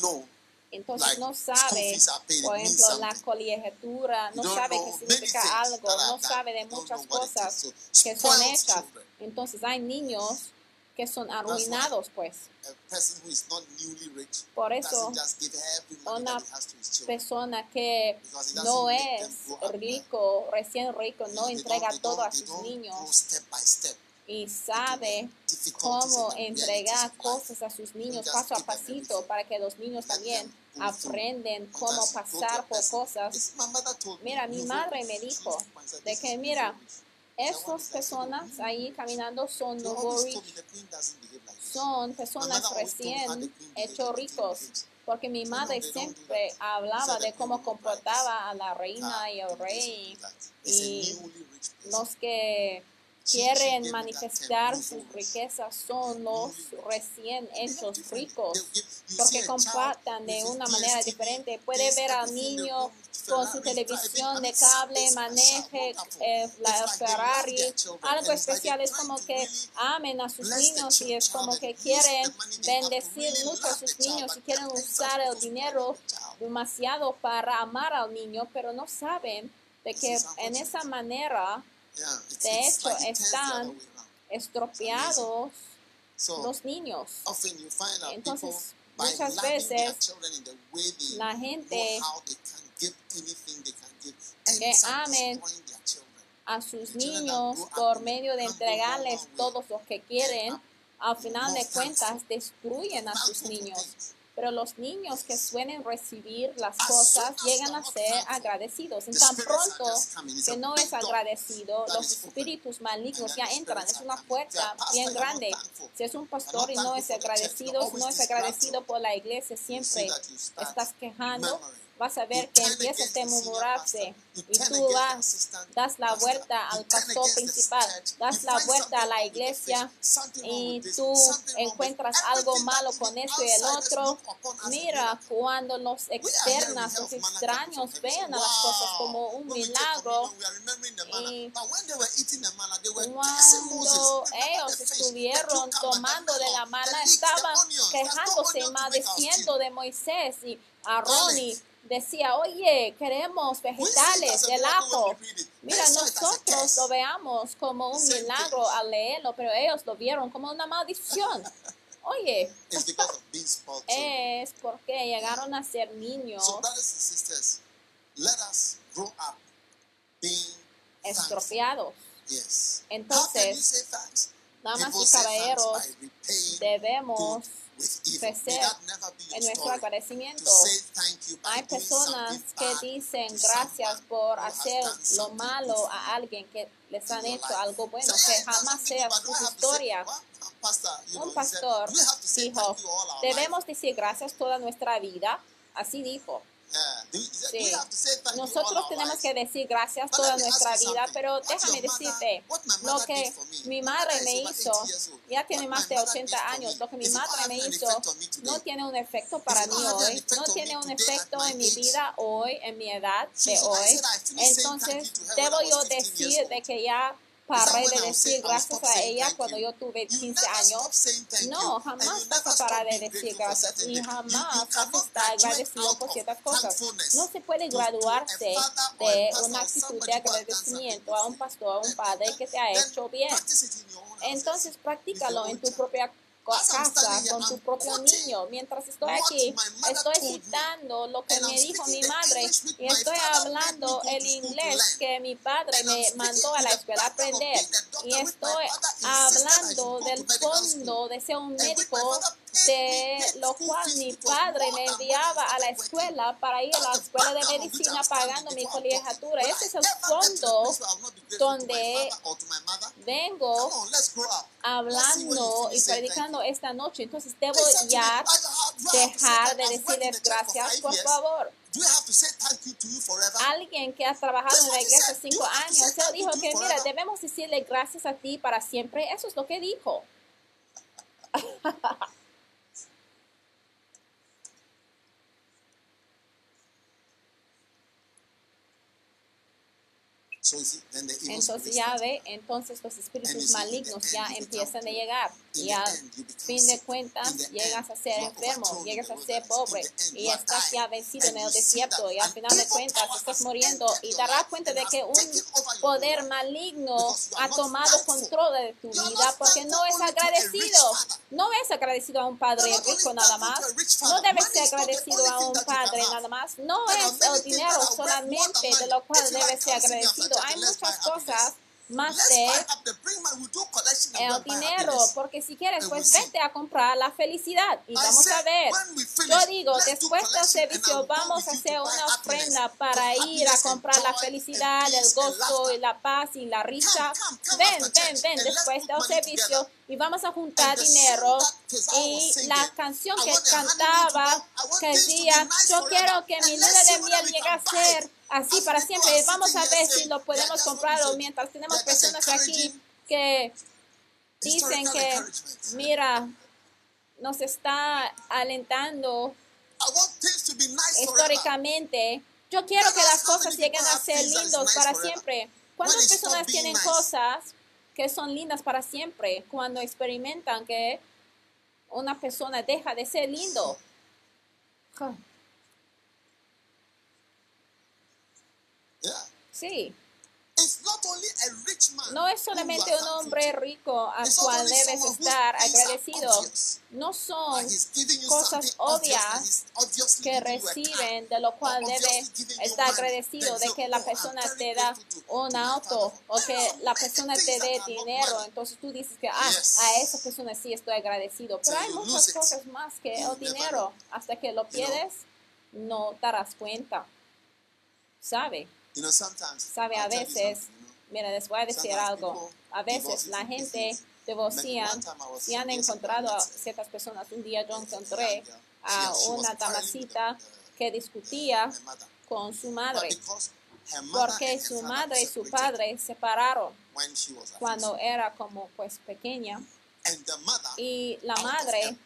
[SPEAKER 2] Entonces no sabe, por ejemplo, la colegiatura, no sabe qué significa algo, no sabe de muchas cosas que son hechas. Entonces hay niños que son arruinados, pues. Por eso, una persona que no es rico, recién rico, no entrega todo a sus niños. y sabe cómo entregar cosas a sus niños paso a pasito para que los niños también aprenden cómo pasar por cosas. Mira, mi madre me dijo de que, mira,
[SPEAKER 1] estas
[SPEAKER 2] personas ahí caminando son
[SPEAKER 1] nobori,
[SPEAKER 2] son personas recién hechos ricos, porque mi madre siempre hablaba de cómo comportaba a la reina y
[SPEAKER 1] al
[SPEAKER 2] rey y los que quieren manifestar sus riquezas son los recién hechos ricos, porque compartan de una manera diferente. Puede ver al niño con su televisión de cable, maneje eh, la Ferrari. Algo especial es como que amen a sus niños y es como que quieren bendecir mucho a sus niños y quieren usar el dinero demasiado para amar al niño, pero no saben de que en esa manera de hecho, están estropeados los niños. Entonces, muchas veces la gente que amen a sus niños por medio de entregarles todo lo que quieren, al final de cuentas destruyen a sus niños pero los niños que suelen recibir las cosas llegan a ser agradecidos. En tan pronto que no es agradecido, los espíritus malignos ya entran. Es una puerta bien grande. Si es un pastor y no es agradecido, no es agradecido por la iglesia, siempre estás quejando vas a ver que
[SPEAKER 1] empieza
[SPEAKER 2] a murmurarse y tú vas, das la vuelta al pastor principal, das la vuelta a la iglesia y tú encuentras algo malo con esto y el otro. Mira, cuando los externas, los extraños vean a las cosas como un milagro. y cuando ellos estuvieron tomando de la mano, estaban quejándose y
[SPEAKER 1] maldeciendo
[SPEAKER 2] de Moisés y Aarón y decía, oye, queremos vegetales
[SPEAKER 1] del
[SPEAKER 2] ajo. Mira, nosotros lo veamos como un milagro al leerlo, pero ellos lo vieron como una maldición. Oye, es porque llegaron a ser niños. estropeados. Entonces, Damas y caballeros, debemos crecer en nuestro agradecimiento. Hay personas que dicen gracias por hacer lo malo a alguien que les han hecho algo bueno, que jamás sea su historia. Un pastor dijo, debemos decir gracias toda nuestra vida. Así dijo. Sí. Nosotros tenemos que decir gracias toda nuestra vida, pero déjame decirte lo que mi madre me hizo, ya tiene más de 80 años, lo que mi madre me hizo no tiene un efecto para mí hoy, no tiene un efecto en mi vida hoy, en mi edad de hoy. Entonces, debo yo decir de que ya
[SPEAKER 1] para
[SPEAKER 2] de decir gracias a ella cuando yo tuve 15 años. No, jamás vas a parar de decir gracias y jamás vas a estar agradecido por ciertas cosas. No se puede graduarse de una actitud de agradecimiento a un pastor, a un padre que te ha hecho bien. Entonces, practícalo en tu propia casa con tu propio niño. Mientras estoy aquí, estoy citando lo que me dijo mi madre y estoy hablando el inglés que mi padre me mandó a la escuela a aprender. Y estoy hablando del fondo de ser un médico de lo cual mi padre me enviaba a la escuela para ir a la escuela de medicina pagando mi colegiatura. Ese es el fondo donde vengo hablando y predicando esta noche. Entonces debo ya dejar de decirles gracias, por favor. Alguien que ha trabajado en la iglesia cinco años, él dijo que, mira, debemos decirle gracias a ti para siempre. Eso es lo que dijo.
[SPEAKER 1] So you see, then the evil
[SPEAKER 2] Entonces ya ve, entonces los espíritus malignos ya empiezan a llegar. Y
[SPEAKER 1] the
[SPEAKER 2] a
[SPEAKER 1] end, you become
[SPEAKER 2] fin de cuentas llegas a ser enfermo, llegas a ser pobre. y estás ya vencido en el desierto. Y al final de cuentas estás muriendo. y darás cuenta de que un poder maligno ha tomado control de tu vida porque no es agradecido, no es agradecido a un padre rico nada más, no debes ser agradecido a un padre nada más, no es el dinero solamente de lo cual debes ser agradecido. Hay
[SPEAKER 1] "Okay, let's buy
[SPEAKER 2] muchas
[SPEAKER 1] happiness."
[SPEAKER 2] cosas más de el dinero, porque si quieres, pues vete a comprar la felicidad y vamos a ver. Yo digo, después del
[SPEAKER 1] I
[SPEAKER 2] servicio vamos a hacer una ofrenda para ir a comprar la felicidad, el gozo y la paz y la risa. Ven, ven, ven, después del servicio y vamos a juntar dinero. Y la canción que cantaba, que decía, yo quiero que mi luna de miel llegue a ser. Así
[SPEAKER 1] As
[SPEAKER 2] para siempre. Vamos a ver si lo
[SPEAKER 1] "Yeah,
[SPEAKER 2] podemos comprar o
[SPEAKER 1] say."
[SPEAKER 2] mientras tenemos personas aquí que dicen que, mira, nos está alentando históricamente. Yo quiero que las cosas lleguen a ser lindos para siempre. ¿Cuántas personas tienen cosas que son lindas para siempre cuando experimentan que una persona deja de ser lindo?
[SPEAKER 1] Yeah.
[SPEAKER 2] Sí,
[SPEAKER 1] It's not only a rich man
[SPEAKER 2] no es solamente un hombre rico al cual debes estar agradecido. No son cosas obvias que reciben, de lo cual
[SPEAKER 1] Or
[SPEAKER 2] debe
[SPEAKER 1] obviously giving you
[SPEAKER 2] estar agradecido de que la
[SPEAKER 1] "Oh, I'm
[SPEAKER 2] persona te da un auto
[SPEAKER 1] father."
[SPEAKER 2] o que la persona te dé dinero. Entonces tú dices que, ah, a esa persona sí estoy agradecido. Pero hay muchas cosas más que el dinero. Hasta que lo pierdes, no te darás cuenta. ¿Sabe? Sabe, a veces, mira, les voy a decir algo. A veces la gente
[SPEAKER 1] was
[SPEAKER 2] y han encontrado a ciertas personas. Un día yo encontré a una damasita
[SPEAKER 1] the-
[SPEAKER 2] que
[SPEAKER 1] the-
[SPEAKER 2] discutía con su madre
[SPEAKER 1] because her mother
[SPEAKER 2] porque su madre y su padre se separaron cuando era como pues pequeña.
[SPEAKER 1] And the mother,
[SPEAKER 2] y la madre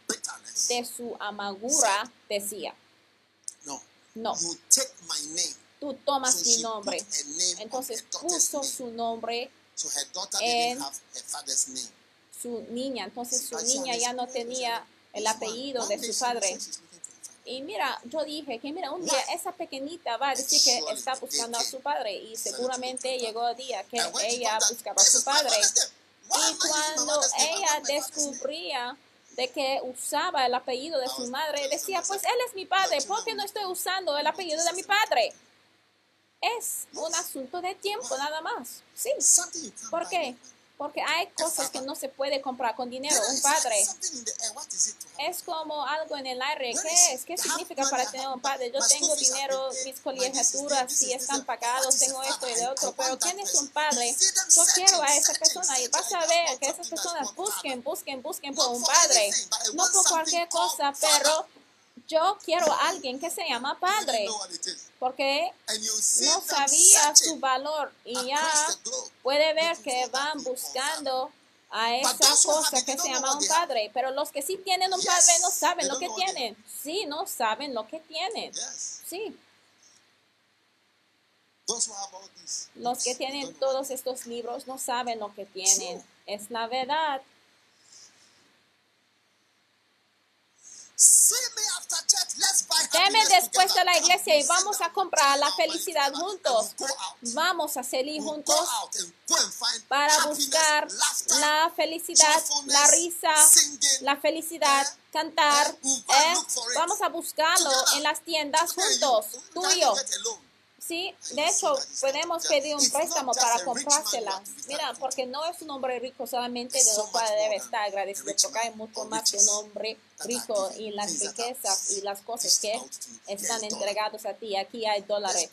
[SPEAKER 2] de su amargura decía,
[SPEAKER 1] no,
[SPEAKER 2] tú tomas
[SPEAKER 1] So
[SPEAKER 2] mi nombre. Entonces puso su nombre,
[SPEAKER 1] So her daughter
[SPEAKER 2] en-
[SPEAKER 1] didn't have her father's name.
[SPEAKER 2] su niña, entonces su niña ya no tenía el apellido de su padre. Y mira, yo dije que mira, un día esa pequeñita va a decir que está buscando a su padre y seguramente llegó el día que ella buscaba a
[SPEAKER 1] "This
[SPEAKER 2] su padre. Y cuando ella
[SPEAKER 1] want my father's name."
[SPEAKER 2] descubría de que usaba el apellido de su madre, decía, pues él es mi padre, ¿por qué no estoy usando el apellido de mi padre? Es un asunto de tiempo nada más. Sí. ¿Por qué? Porque hay cosas que no se puede comprar con dinero. Un padre es como algo en el aire. ¿Qué es? ¿Qué significa para tener un padre? Yo tengo dinero, mis colegiaturas
[SPEAKER 1] is-
[SPEAKER 2] están pagados, tengo esto y de otro, pero ¿quién es un padre? Yo quiero a esa persona y vas a ver que esas personas busquen, busquen, busquen por un padre. No por cualquier cosa, pero yo quiero a alguien que se llama padre, porque no sabía su valor y ya puede ver que van buscando a esa cosa que se llama un padre, pero los que sí tienen un padre no saben lo que tienen. Sí, no saben lo que tienen. Sí, los que tienen todos estos libros no saben lo que tienen. Es la verdad. Deme después de la iglesia y vamos a comprar la felicidad juntos. Vamos a salir juntos para buscar la felicidad, la risa, la felicidad,
[SPEAKER 1] eh,
[SPEAKER 2] cantar.
[SPEAKER 1] eh,
[SPEAKER 2] ¿eh? Vamos a buscarlo en las tiendas juntos,
[SPEAKER 1] you-
[SPEAKER 2] tú
[SPEAKER 1] you
[SPEAKER 2] y yo. Sí, de hecho, podemos pedir un préstamo para comprársela. Mira, porque no es un hombre rico solamente de lo cual debe estar agradecido, porque hay mucho más que un hombre rico y las riquezas y las cosas que están entregados a ti. Aquí hay dólares.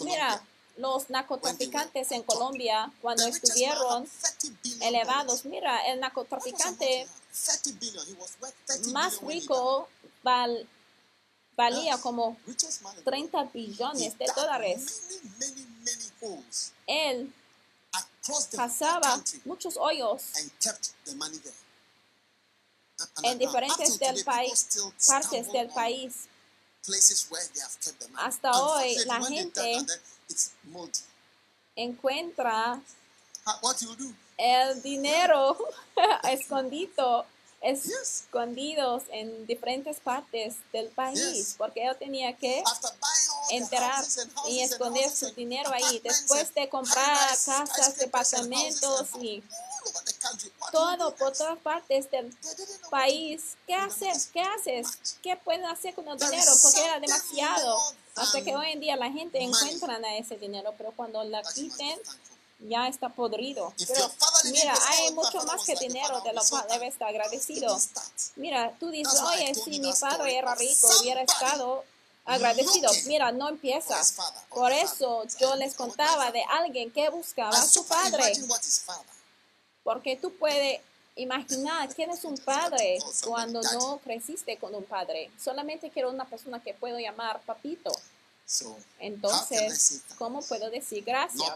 [SPEAKER 2] Mira, los narcotraficantes en Colombia, cuando estuvieron
[SPEAKER 1] had 30 billion
[SPEAKER 2] elevados, mira, el narcotraficante
[SPEAKER 1] amount he had? 30 billion. He was worth 30
[SPEAKER 2] más rico val- valía como
[SPEAKER 1] Richest man in the world.
[SPEAKER 2] 30
[SPEAKER 1] He
[SPEAKER 2] billones de dólares. Él
[SPEAKER 1] country
[SPEAKER 2] muchos hoyos en diferentes del país, partes del país.
[SPEAKER 1] places where they have kept the money.
[SPEAKER 2] Hasta hoy, la gente-. Encuentra el dinero escondido. Escondidos en diferentes partes del país, porque él tenía que entrar y esconder su dinero ahí, después de comprar casas, departamentos y todo
[SPEAKER 1] do
[SPEAKER 2] por todas partes del país. ¿Qué haces? ¿Qué haces? ¿Qué pueden hacer con el dinero? Porque era demasiado. Hasta que hoy en día la gente encuentra a ese dinero, pero cuando la quiten. Ya está podrido. Pero mira, hay mucho más que dinero de lo cual debe estar agradecido. Mira, tú dices, oye, si mi padre era rico, hubiera estado agradecido. Mira, no empieza. Por eso yo les contaba de alguien que buscaba a su padre. Porque tú puedes imaginar quién es un padre cuando no creciste con un padre. Solamente quiero una persona que puedo llamar papito. Entonces, ¿cómo puedo decir gracias?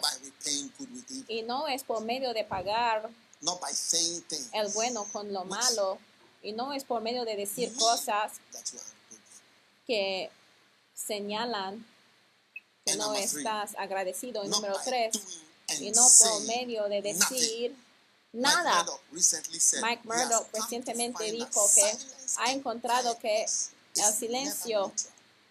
[SPEAKER 2] Y no es por medio de pagar el bueno con lo malo. Y no es por medio de decir cosas que señalan que no estás agradecido. Y número tres, y no por medio de decir nada. Mike Murdoch recientemente dijo que ha encontrado que el silencio.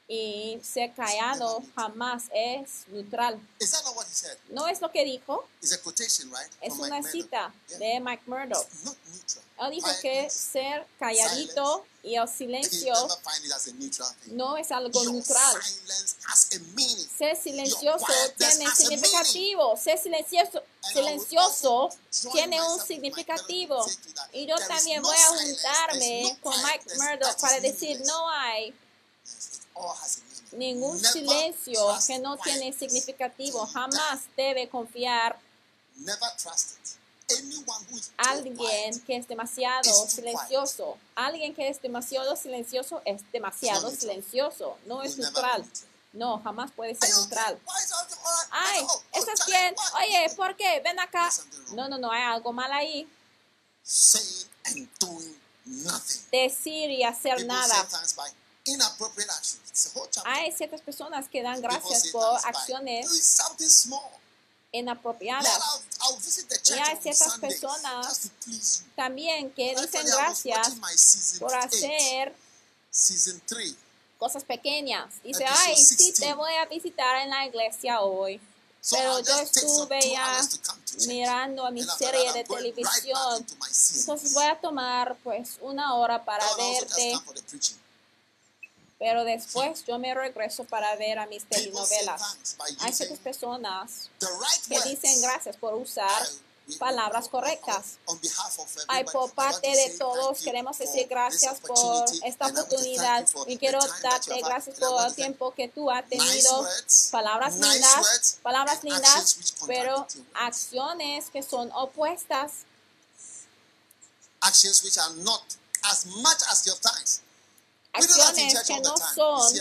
[SPEAKER 2] Y ser callado jamás es neutral.
[SPEAKER 1] Is that not what he said?
[SPEAKER 2] ¿No es lo que dijo? Es una cita de Mike Murdoch.
[SPEAKER 1] It's not neutral.
[SPEAKER 2] Él dijo que ser calladito y el silencio no es algo neutral.
[SPEAKER 1] silence has a meaning.
[SPEAKER 2] Ser silencioso tiene significativo. Ser silencioso, silencioso tiene un significativo. Y yo también voy a juntarme con Mike Murdoch para decir, no hay Ningún silencio que no tiene significativo. Jamás debe confiar alguien que es demasiado silencioso. Alguien que es demasiado silencioso es demasiado silencioso. No es neutral. No, jamás puede ser neutral. Ay,
[SPEAKER 1] Oh, oh,
[SPEAKER 2] ¿estás bien? Oye, ¿por qué? Ven acá. No, no, no, hay algo mal ahí. Decir y hacer nada. Hay ciertas personas que dan gracias por acciones inapropiadas.
[SPEAKER 1] Church
[SPEAKER 2] hay ciertas personas. También que dicen gracias
[SPEAKER 1] watching my season
[SPEAKER 2] por hacer
[SPEAKER 1] season three.
[SPEAKER 2] cosas pequeñas. Dice, ay, sí
[SPEAKER 1] 16.
[SPEAKER 2] te voy a visitar en la iglesia hoy. Pero yo estuve ya mirando a mi serie de televisión. Entonces voy a tomar pues una hora para verte,
[SPEAKER 1] come for the preaching.
[SPEAKER 2] Pero después yo me regreso para ver a mis telenovelas. Hay ciertas personas que dicen gracias por usar palabras correctas.
[SPEAKER 1] on- on behalf of
[SPEAKER 2] Ay,
[SPEAKER 1] everybody,
[SPEAKER 2] por parte de todos queremos decir gracias por esta oportunidad y quiero darte gracias por el tiempo que tú has tenido, palabras lindas, palabras lindas, pero acciones que son opuestas,
[SPEAKER 1] actions which are not as much as your thanks. We do that in
[SPEAKER 2] acciones que no son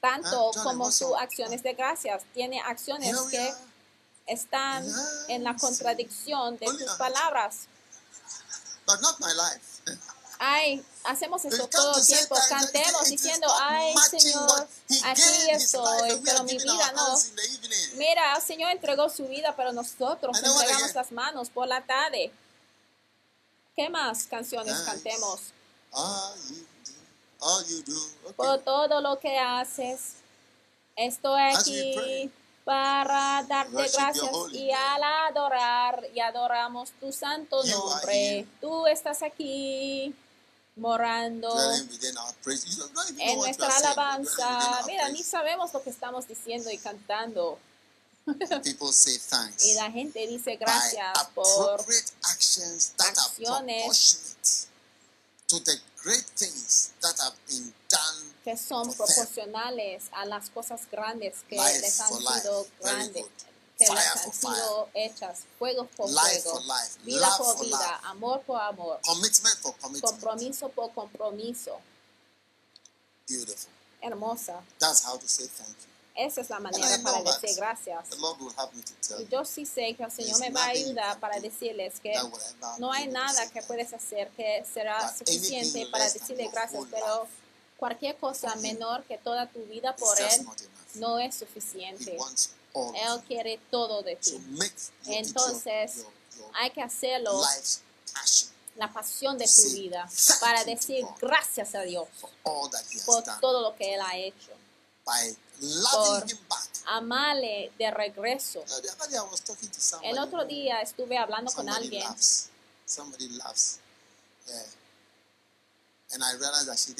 [SPEAKER 2] tanto como sus acciones de gracias. Tiene acciones que están en la contradicción de
[SPEAKER 1] Only
[SPEAKER 2] tus
[SPEAKER 1] us.
[SPEAKER 2] palabras. Ay, hacemos esto todo
[SPEAKER 1] to
[SPEAKER 2] el tiempo, cantemos diciendo, ay Señor, aquí estoy, pero mi vida no. Mira, el Señor entregó su vida, pero nosotros entregamos las manos por la tarde. ¿Qué más canciones cantemos?
[SPEAKER 1] All you do, all you do. Okay.
[SPEAKER 2] Por todo lo que haces, estoy aquí para darte gracias y al adorar y adoramos tu santo nombre. Tú estás aquí morando en nuestra alabanza. Mira, ni sabemos lo que estamos diciendo y cantando. Y la gente dice gracias por acciones
[SPEAKER 1] to the great things that have been done
[SPEAKER 2] que son proporcionales a las cosas grandes que
[SPEAKER 1] Life
[SPEAKER 2] les han sido grandes, que
[SPEAKER 1] Fire
[SPEAKER 2] les han
[SPEAKER 1] fire.
[SPEAKER 2] sido hechas, fuego por
[SPEAKER 1] Life
[SPEAKER 2] fuego,
[SPEAKER 1] for life.
[SPEAKER 2] vida
[SPEAKER 1] Love
[SPEAKER 2] por vida,
[SPEAKER 1] love.
[SPEAKER 2] amor por amor,
[SPEAKER 1] Commitment for commitment.
[SPEAKER 2] compromiso por compromiso.
[SPEAKER 1] Beautiful.
[SPEAKER 2] hermosa.
[SPEAKER 1] That's how to say thank you.
[SPEAKER 2] Esa es la manera para decir gracias. Y yo sí sé que el Señor me va a ayudar para decirles que no hay nada que puedes hacer que será suficiente para decirle gracias, pero cualquier cosa menor que toda tu vida por Él no es suficiente. Él quiere todo de ti. Entonces, Hay que hacerlo la pasión de tu vida para decir gracias a Dios por todo lo que Él ha hecho. Por-
[SPEAKER 1] Him back.
[SPEAKER 2] Amarle de regreso. El otro día estuve hablando con alguien,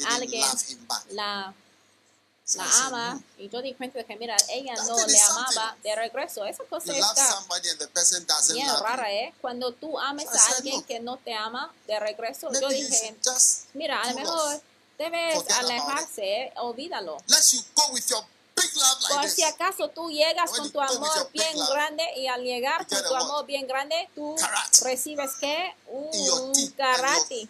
[SPEAKER 2] Alguien la, la ama
[SPEAKER 1] "Hmm,
[SPEAKER 2] y yo di cuenta de que mira, ella no le amaba de regreso. Esa cosa está bien rara. ¿eh? Cuando tú ames a alguien
[SPEAKER 1] "Look,
[SPEAKER 2] que no te ama de regreso, yo dije, mira, a lo mejor debes alejarse, olvídalo. Por si acaso tú llegas con tu amor bien
[SPEAKER 1] love,
[SPEAKER 2] grande y al llegar con tu amor bien grande, tú recibes
[SPEAKER 1] your
[SPEAKER 2] Un karate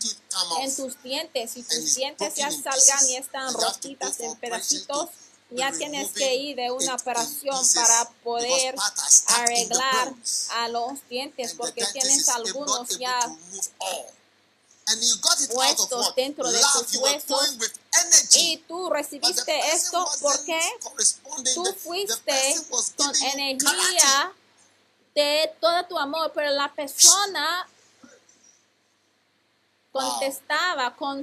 [SPEAKER 2] en tus dientes. Y tus dientes ya salgan y están rotitas en pedacitos.
[SPEAKER 1] to
[SPEAKER 2] Ya tienes que ir de una operación para poder arreglar a los dientes porque tienes algunos ya
[SPEAKER 1] what?
[SPEAKER 2] dentro de tus huesos. y tú recibiste esto porque tú fuiste con energía de todo tu amor, pero la persona contestaba con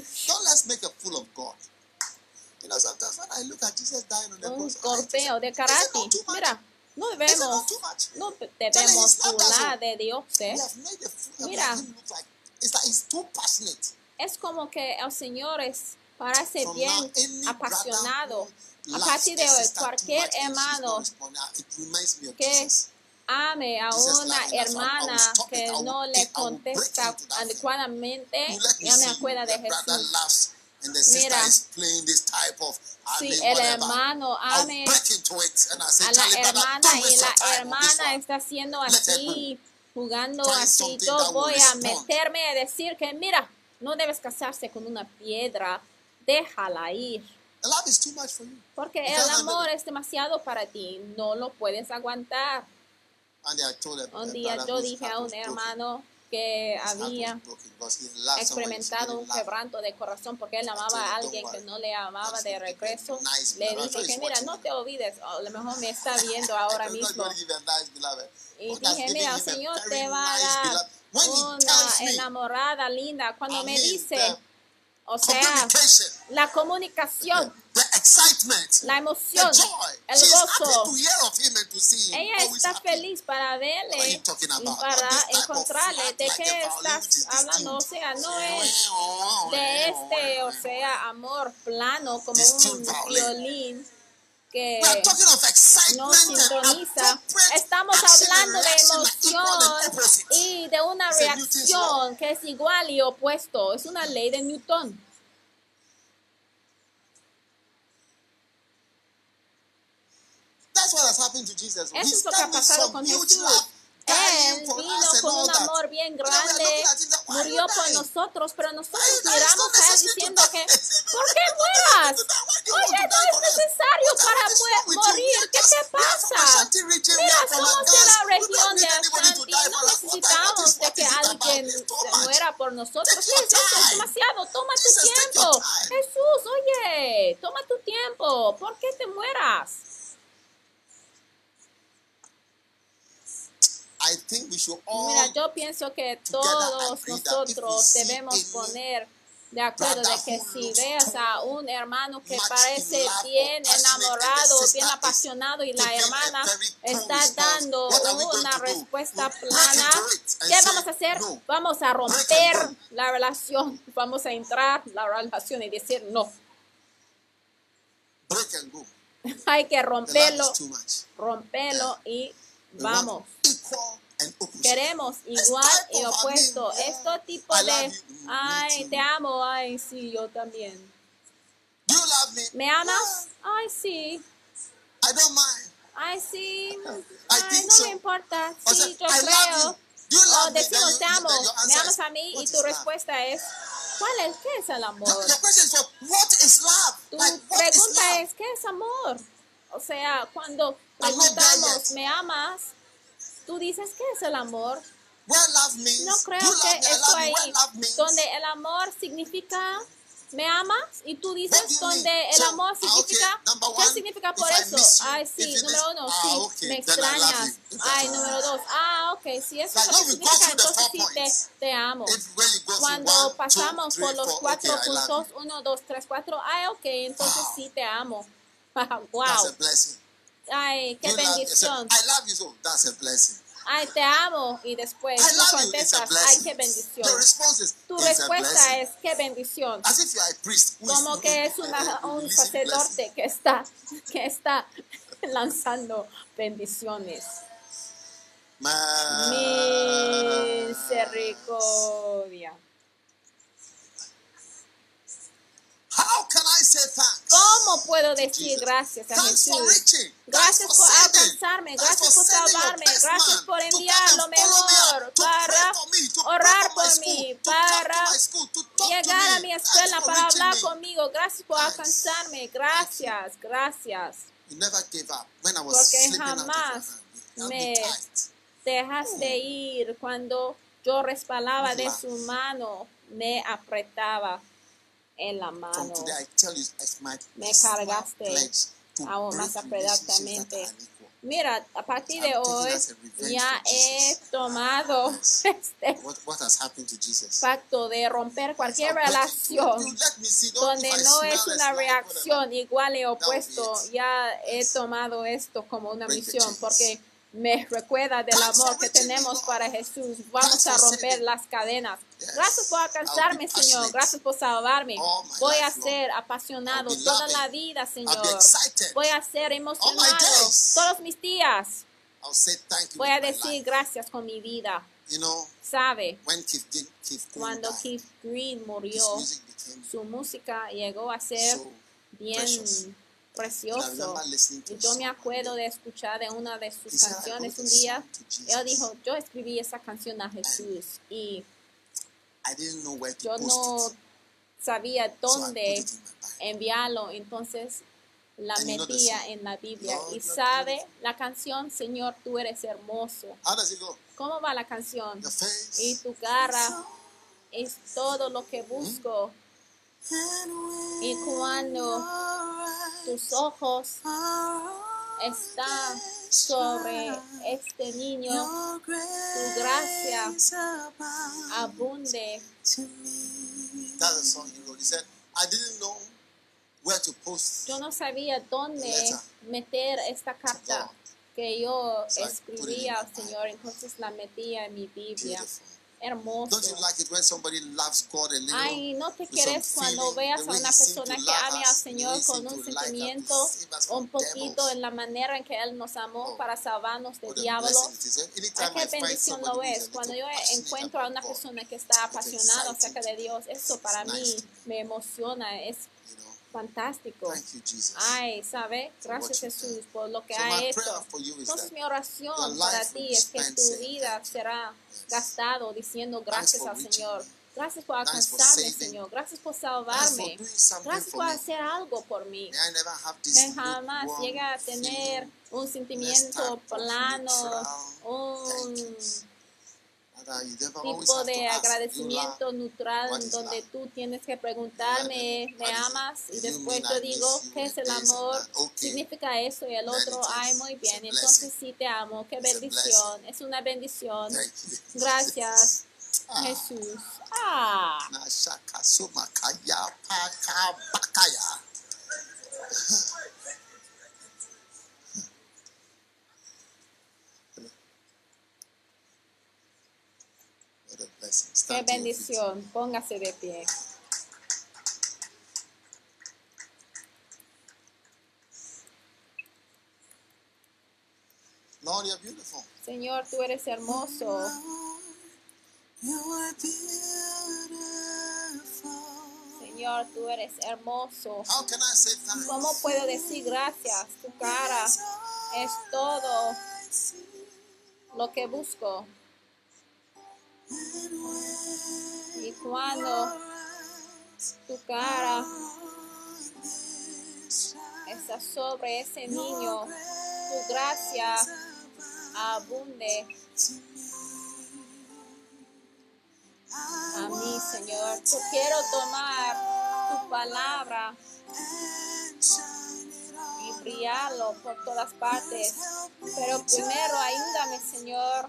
[SPEAKER 2] un golpeo de karate. Mira, no debemos, no debemos burlar de Dios. ¿eh? Mira.
[SPEAKER 1] Like it's like too passionate.
[SPEAKER 2] Es como que el Señor es, parece
[SPEAKER 1] From
[SPEAKER 2] bien
[SPEAKER 1] now,
[SPEAKER 2] apasionado. A partir de hoy, cualquier hermano que ame a una hermana que no le contesta adecuadamente, ya me acuerda de Jesús.
[SPEAKER 1] and the sister
[SPEAKER 2] Mira,
[SPEAKER 1] is playing this type of I
[SPEAKER 2] si
[SPEAKER 1] mean,
[SPEAKER 2] el
[SPEAKER 1] whatever.
[SPEAKER 2] hermano ame a la hermana y la hermana está haciendo así, jugando así, yo voy a meterme a decir que mira, no debes casarse con una piedra, déjala ir.
[SPEAKER 1] The love is too much for you.
[SPEAKER 2] Porque el amor es demasiado para ti, no lo puedes aguantar. Un día yo dije a un hermano que había experimentado un quebranto de corazón porque él amaba a alguien que no le amaba de regreso. Le dije que mira, no te olvides, a lo mejor me está viendo ahora mismo. Y dije, mira, el Señor te va a dar una enamorada linda. Cuando me dice, o sea, la comunicación, la
[SPEAKER 1] the
[SPEAKER 2] emoción, el gozo.
[SPEAKER 1] to hear of him and to see him.
[SPEAKER 2] Ella está feliz para verle y para encontrarle. ¿De qué estás hablando? O sea, no es de este, o sea, amor plano como un violín que no sintoniza. Estamos hablando de emoción y de una reacción que es igual y opuesto. Es una ley de Newton.
[SPEAKER 1] That's what has happened to Jesus.
[SPEAKER 2] Eso es lo que ha pasado con Jesús. Él vino con un amor bien grande, murió por nosotros, pero nosotros miramos a él diciendo que, ¿por qué mueras? Oye, no es necesario para morir. ¿Qué te pasa? Mira, somos de la región de Ashanti, no necesitamos de que alguien muera por nosotros. ¿Qué es eso? Es demasiado. Toma tu tiempo. Jesús, oye, toma tu tiempo. ¿Por qué te mueras?
[SPEAKER 1] I think we should all
[SPEAKER 2] Mira, yo pienso que todos nosotros debemos poner de acuerdo de que si veas a un hermano que parece bien enamorado, bien apasionado y la hermana está dando una respuesta plana, ¿qué vamos a hacer? Vamos a romper la relación, vamos a entrar la relación y decir no. Hay que romperlo, romperlo y vamos. Queremos igual y opuesto. Esto tipo de, ay, te amo, ay, sí, yo también.
[SPEAKER 1] Me?
[SPEAKER 2] ¿Me amas? Ay, sí. Ay, sí. Ay, no me importa. Sí, yo creo. O decimos te amo, me amas a mí y tu respuesta es, ¿Cuál es? ¿Qué es el amor? Tu pregunta es, ¿qué es amor? O sea, cuando preguntamos. ¿me amas? Tú dices, ¿qué es el amor?
[SPEAKER 1] Where love means,
[SPEAKER 2] No creo que esto ahí, donde el amor significa, ¿me amas? Y tú dices, donde el amor
[SPEAKER 1] ah,
[SPEAKER 2] significa, ¿qué significa
[SPEAKER 1] if
[SPEAKER 2] por eso? Ay, sí, número uno,
[SPEAKER 1] ah,
[SPEAKER 2] sí, me extrañas. Ay, número dos, ah, ok, si eso es lo que significa, entonces sí te, amo. Cuando pasamos por los cuatro puntos, uno, dos, tres, cuatro, ay, ok, entonces sí te amo. Wow. Ay, qué bendición.
[SPEAKER 1] I love you, so that's a blessing.
[SPEAKER 2] Ay, te amo. Y después tú contestas, ay, qué bendición.
[SPEAKER 1] is,
[SPEAKER 2] Tu respuesta es, qué bendición.
[SPEAKER 1] As if you are a priest is
[SPEAKER 2] Como que es una, un sacerdote que está, que está lanzando bendiciones. Misericordia.
[SPEAKER 1] How can I say thanks?
[SPEAKER 2] ¿Cómo puedo decir gracias a Jesús? Gracias por alcanzarme, gracias por salvarme, gracias por enviar lo mejor para orar por mí, para llegar a mi escuela, para hablar conmigo. Gracias por alcanzarme, gracias, gracias. Porque jamás me. Dejaste ir. Cuando yo resbalaba de su mano, me apretaba en la mano. Me cargaste aún más
[SPEAKER 1] unequal.
[SPEAKER 2] Mira, a partir de hoy ya he tomado
[SPEAKER 1] Yes.
[SPEAKER 2] este pacto de romper cualquier relación donde no es una reacción igual y opuesto. Ya he tomado esto como una misión porque me recuerda del amor que tenemos para Jesús. Vamos a romper las cadenas. Gracias por alcanzarme, Señor. Gracias por salvarme.
[SPEAKER 1] My
[SPEAKER 2] Voy a ser apasionado
[SPEAKER 1] be
[SPEAKER 2] toda la vida, Señor. Voy a ser emocionado todos mis días. Voy a decir gracias con mi vida. Sabe, cuando Keith Green murió, su música llegó a ser bien precioso. Y yo me acuerdo de escuchar de una de sus
[SPEAKER 1] He said, "I
[SPEAKER 2] canciones un día. Él dijo, yo escribí esa canción a Jesús y yo no sabía dónde enviarlo, entonces la metía en la Biblia. Y sabe la canción, Señor, tú eres hermoso. ¿Cómo va la canción? Y tu cara es todo lo que busco. Y cuando tus ojos están sobre este niño, tu gracia abunde.
[SPEAKER 1] That's the song he wrote. He said, I didn't know where to post.
[SPEAKER 2] Yo no sabía dónde meter esta carta que yo escribía al Señor, entonces la metía en mi Biblia.
[SPEAKER 1] Beautiful.
[SPEAKER 2] Hermoso.
[SPEAKER 1] Don't you like it when somebody loves God a little?
[SPEAKER 2] Ay, ¿no te quieres cuando veas a una persona que ame al Señor con un sentimiento un poquito en la manera en que Él nos amó
[SPEAKER 1] Oh,
[SPEAKER 2] para salvarnos del
[SPEAKER 1] a
[SPEAKER 2] diablo?
[SPEAKER 1] Anytime I
[SPEAKER 2] qué bendición lo
[SPEAKER 1] a
[SPEAKER 2] es. Cuando yo encuentro a una persona que está apasionada acerca de Dios, eso para mí me emociona, es fantástico.
[SPEAKER 1] thank you, Jesus.
[SPEAKER 2] Ay, ¿sabe? Gracias Jesús por lo que
[SPEAKER 1] So
[SPEAKER 2] ha hecho. Entonces mi oración para ti es que tu vida será gastado diciendo gracias al Señor. Gracias por alcanzarme. Señor. Gracias por salvarme. Gracias por hacer algo por mí. Que jamás llegue a tener un sentimiento plano, un
[SPEAKER 1] you. That I never always
[SPEAKER 2] tipo de agradecimiento neutral donde tú tienes que preguntarme, ¿me amas? Y después yo digo, ¿qué es el amor? Significa eso y el otro, ay, muy bien. Entonces sí te amo, qué bendición. Es una bendición. Gracias,
[SPEAKER 1] Ah.
[SPEAKER 2] Jesús. Ah,
[SPEAKER 1] Na shaka soma kaya paka bakaya. What a blessing.
[SPEAKER 2] Qué bendición. Póngase de pie.
[SPEAKER 1] Lord, you're beautiful.
[SPEAKER 2] Señor, tú eres hermoso.
[SPEAKER 1] You are beautiful.
[SPEAKER 2] Señor, tú eres hermoso.
[SPEAKER 1] How can I say thanks?
[SPEAKER 2] ¿Cómo puedo decir gracias? Tu cara es todo lo que busco. Y cuando
[SPEAKER 1] tu cara está sobre ese niño, tu gracia abunde a mí, Señor. Yo quiero tomar tu palabra y brillarlo por todas partes. Pero primero ayúdame, Señor,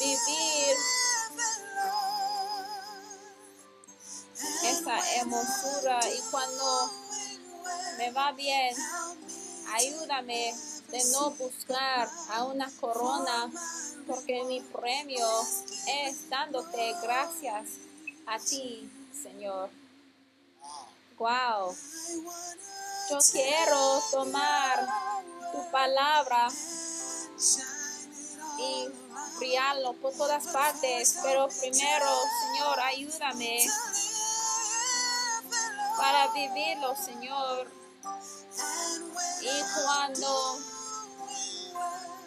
[SPEAKER 1] vivir esa hermosura y cuando me va bien, ayúdame de no buscar a una corona, porque mi premio es dándote gracias a ti, Señor. Wow. Yo quiero tomar tu palabra y brillarlo por todas partes, pero primero, Señor, ayúdame para vivirlo, Señor. Y cuando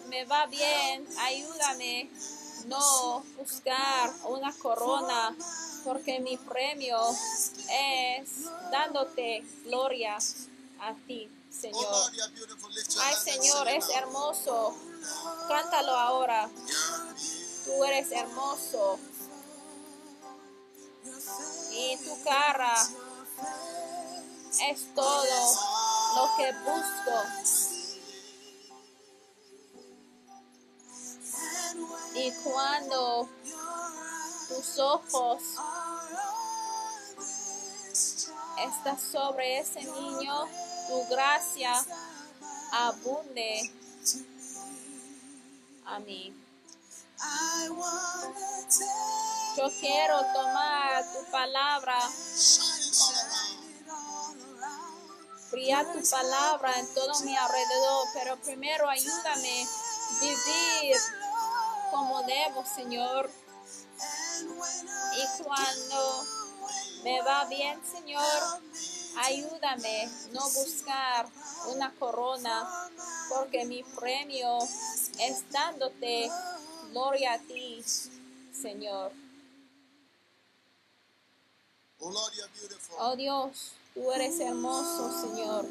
[SPEAKER 1] me va bien, ayúdame no buscar una corona, porque mi premio es dándote gloria a ti, Señor. Ay, Señor, es hermoso. Cántalo ahora. Tú eres hermoso. Y tu cara es todo lo que busco. Y cuando tus ojos están sobre ese niño, tu gracia abunde a mí. Yo quiero tomar tu palabra, brillar tu palabra en todo mi alrededor, pero primero ayúdame a vivir como debo, Señor. Y cuando me va bien, Señor, ayúdame no buscar una corona, porque mi premio es dándote gloria a ti, Señor. Oh Dios, tú eres hermoso, Señor.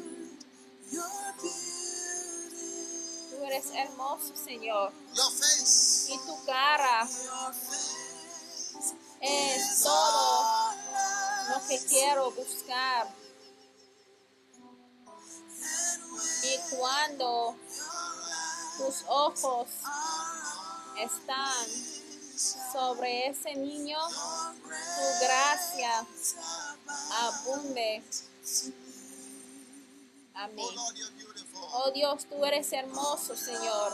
[SPEAKER 1] Tú eres hermoso, Señor. Y tu cara es todo lo que quiero buscar. Y cuando tus ojos están sobre ese niño, tu gracia abunde a mí. Oh Dios, tú eres hermoso, Señor.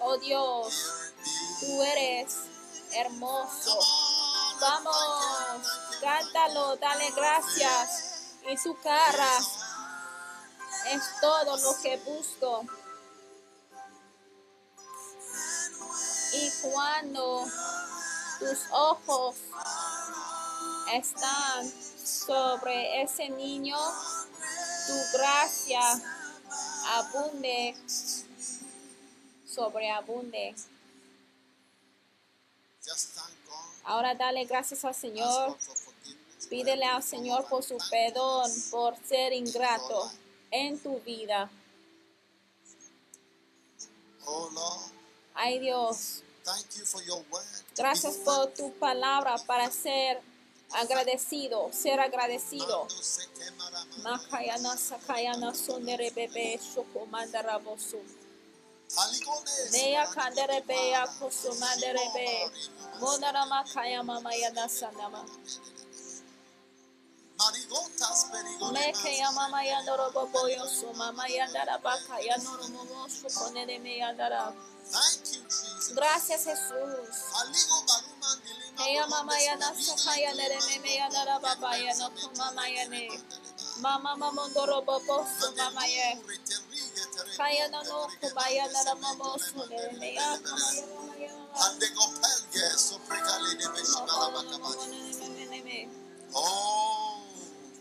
[SPEAKER 1] Oh Dios, tú eres hermoso. Vamos, cántalo, dale gracias. Y su cara es todo lo que busco. Y cuando tus ojos están sobre ese niño, tu gracia abunde, sobreabunde. Ahora dale gracias al Señor. Pídele al Señor por su perdón, por ser ingrato en tu vida. Ay Dios, gracias por tu palabra para ser agradecido, ser agradecido. Makayana sakayana sondere bebe shoko mandara bosu. Neya kandere be ya kusu mandere be. Monara makaya mama yana sanama. Meke ya mama ya noro bobo yo su mama ya ndara baka ya noro momo shoko nere me ya ndara. Gracias Jesús. Ella mama ya na sakaya nere me me ya ndara baba ya no kumama ya ne. Mama mamondoro bobo su mama ye. Kaya na no kubaya na na mamo su ne me ya kama ya mama ya
[SPEAKER 2] Oh,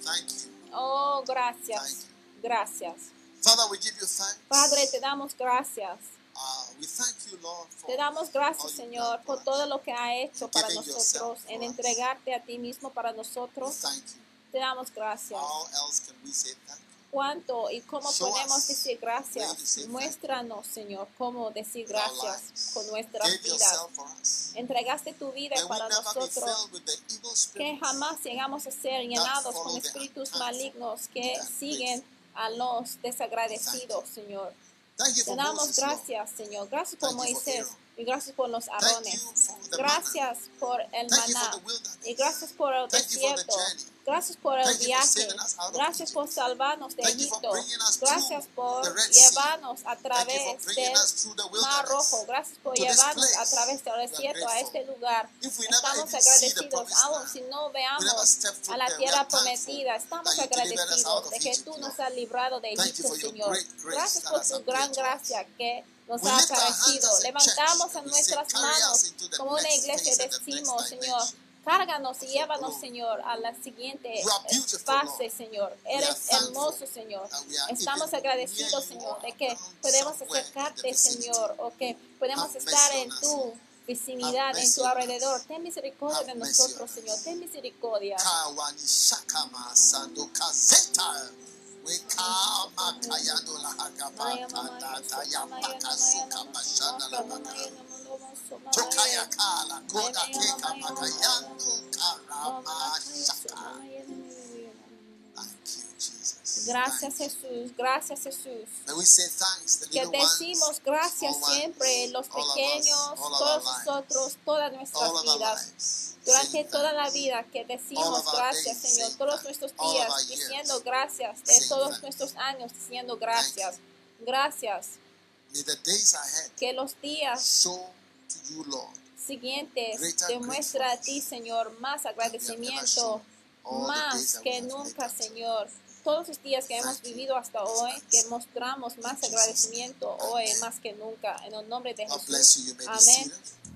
[SPEAKER 2] thank you.
[SPEAKER 1] Oh, gracias. Gracias.
[SPEAKER 2] Father, we give you thanks.
[SPEAKER 1] Padre, te damos gracias.
[SPEAKER 2] Uh, we thank you, Lord, for
[SPEAKER 1] Te damos gracias, Señor, por todo lo que ha hecho para nosotros, en
[SPEAKER 2] us.
[SPEAKER 1] entregarte a ti mismo para nosotros.
[SPEAKER 2] thank you. Te damos gracias.
[SPEAKER 1] How else can we say thank?
[SPEAKER 2] ¿Cuánto y cómo podemos
[SPEAKER 1] us
[SPEAKER 2] decir gracias? Muéstranos, Señor, cómo decir gracias con nuestras vidas. Entregaste tu vida para nosotros. Que jamás llegamos a ser llenados con espíritus malignos que siguen a los desagradecidos, Señor. Te damos gracias, Señor. Gracias por Moisés. Y gracias por los
[SPEAKER 1] manna.
[SPEAKER 2] Gracias por el maná y gracias por el desierto. Gracias por el viaje. Gracias por salvarnos de Egipto. Gracias por llevarnos a través del Mar. Rojo. Gracias por llevarnos a través del desierto a este lugar. Estamos agradecidos, aun si no veamos a la tierra prometida. Estamos agradecidos de que tú nos has librado de Egipto, Señor. Gracias por tu gran gracia que nos ha aparecido. Levantamos a nuestras
[SPEAKER 1] "Carry
[SPEAKER 2] manos como una iglesia y decimos, Señor, cárganos y
[SPEAKER 1] your
[SPEAKER 2] llévanos. Señor, a la siguiente fase. Señor. Eres hermoso, Señor. Estamos agradecidos, Señor,
[SPEAKER 1] or
[SPEAKER 2] de que podemos acercarte. Señor, o que podemos estar en tu vicinidad, en tu alrededor. Ten misericordia de nosotros, Señor. Ten misericordia.
[SPEAKER 1] We kama kayando la tata ya bashanda la baka. Tokaya kala koda keka makayando karama shaka. Thank you.
[SPEAKER 2] Gracias. Jesús, gracias Jesús. Que decimos gracias siempre, los pequeños, todos nosotros, todas nuestras vidas. Durante toda la vida que decimos gracias, Señor, todos nuestros días diciendo gracias, de todos nuestros años diciendo gracias, gracias. Que los días siguientes demuestra a ti, Señor, más agradecimiento, más que nunca. Señor. Todos los días que hemos vivido hasta hoy, que mostramos más agradecimiento hoy más que nunca. En el nombre de Jesús. Amén.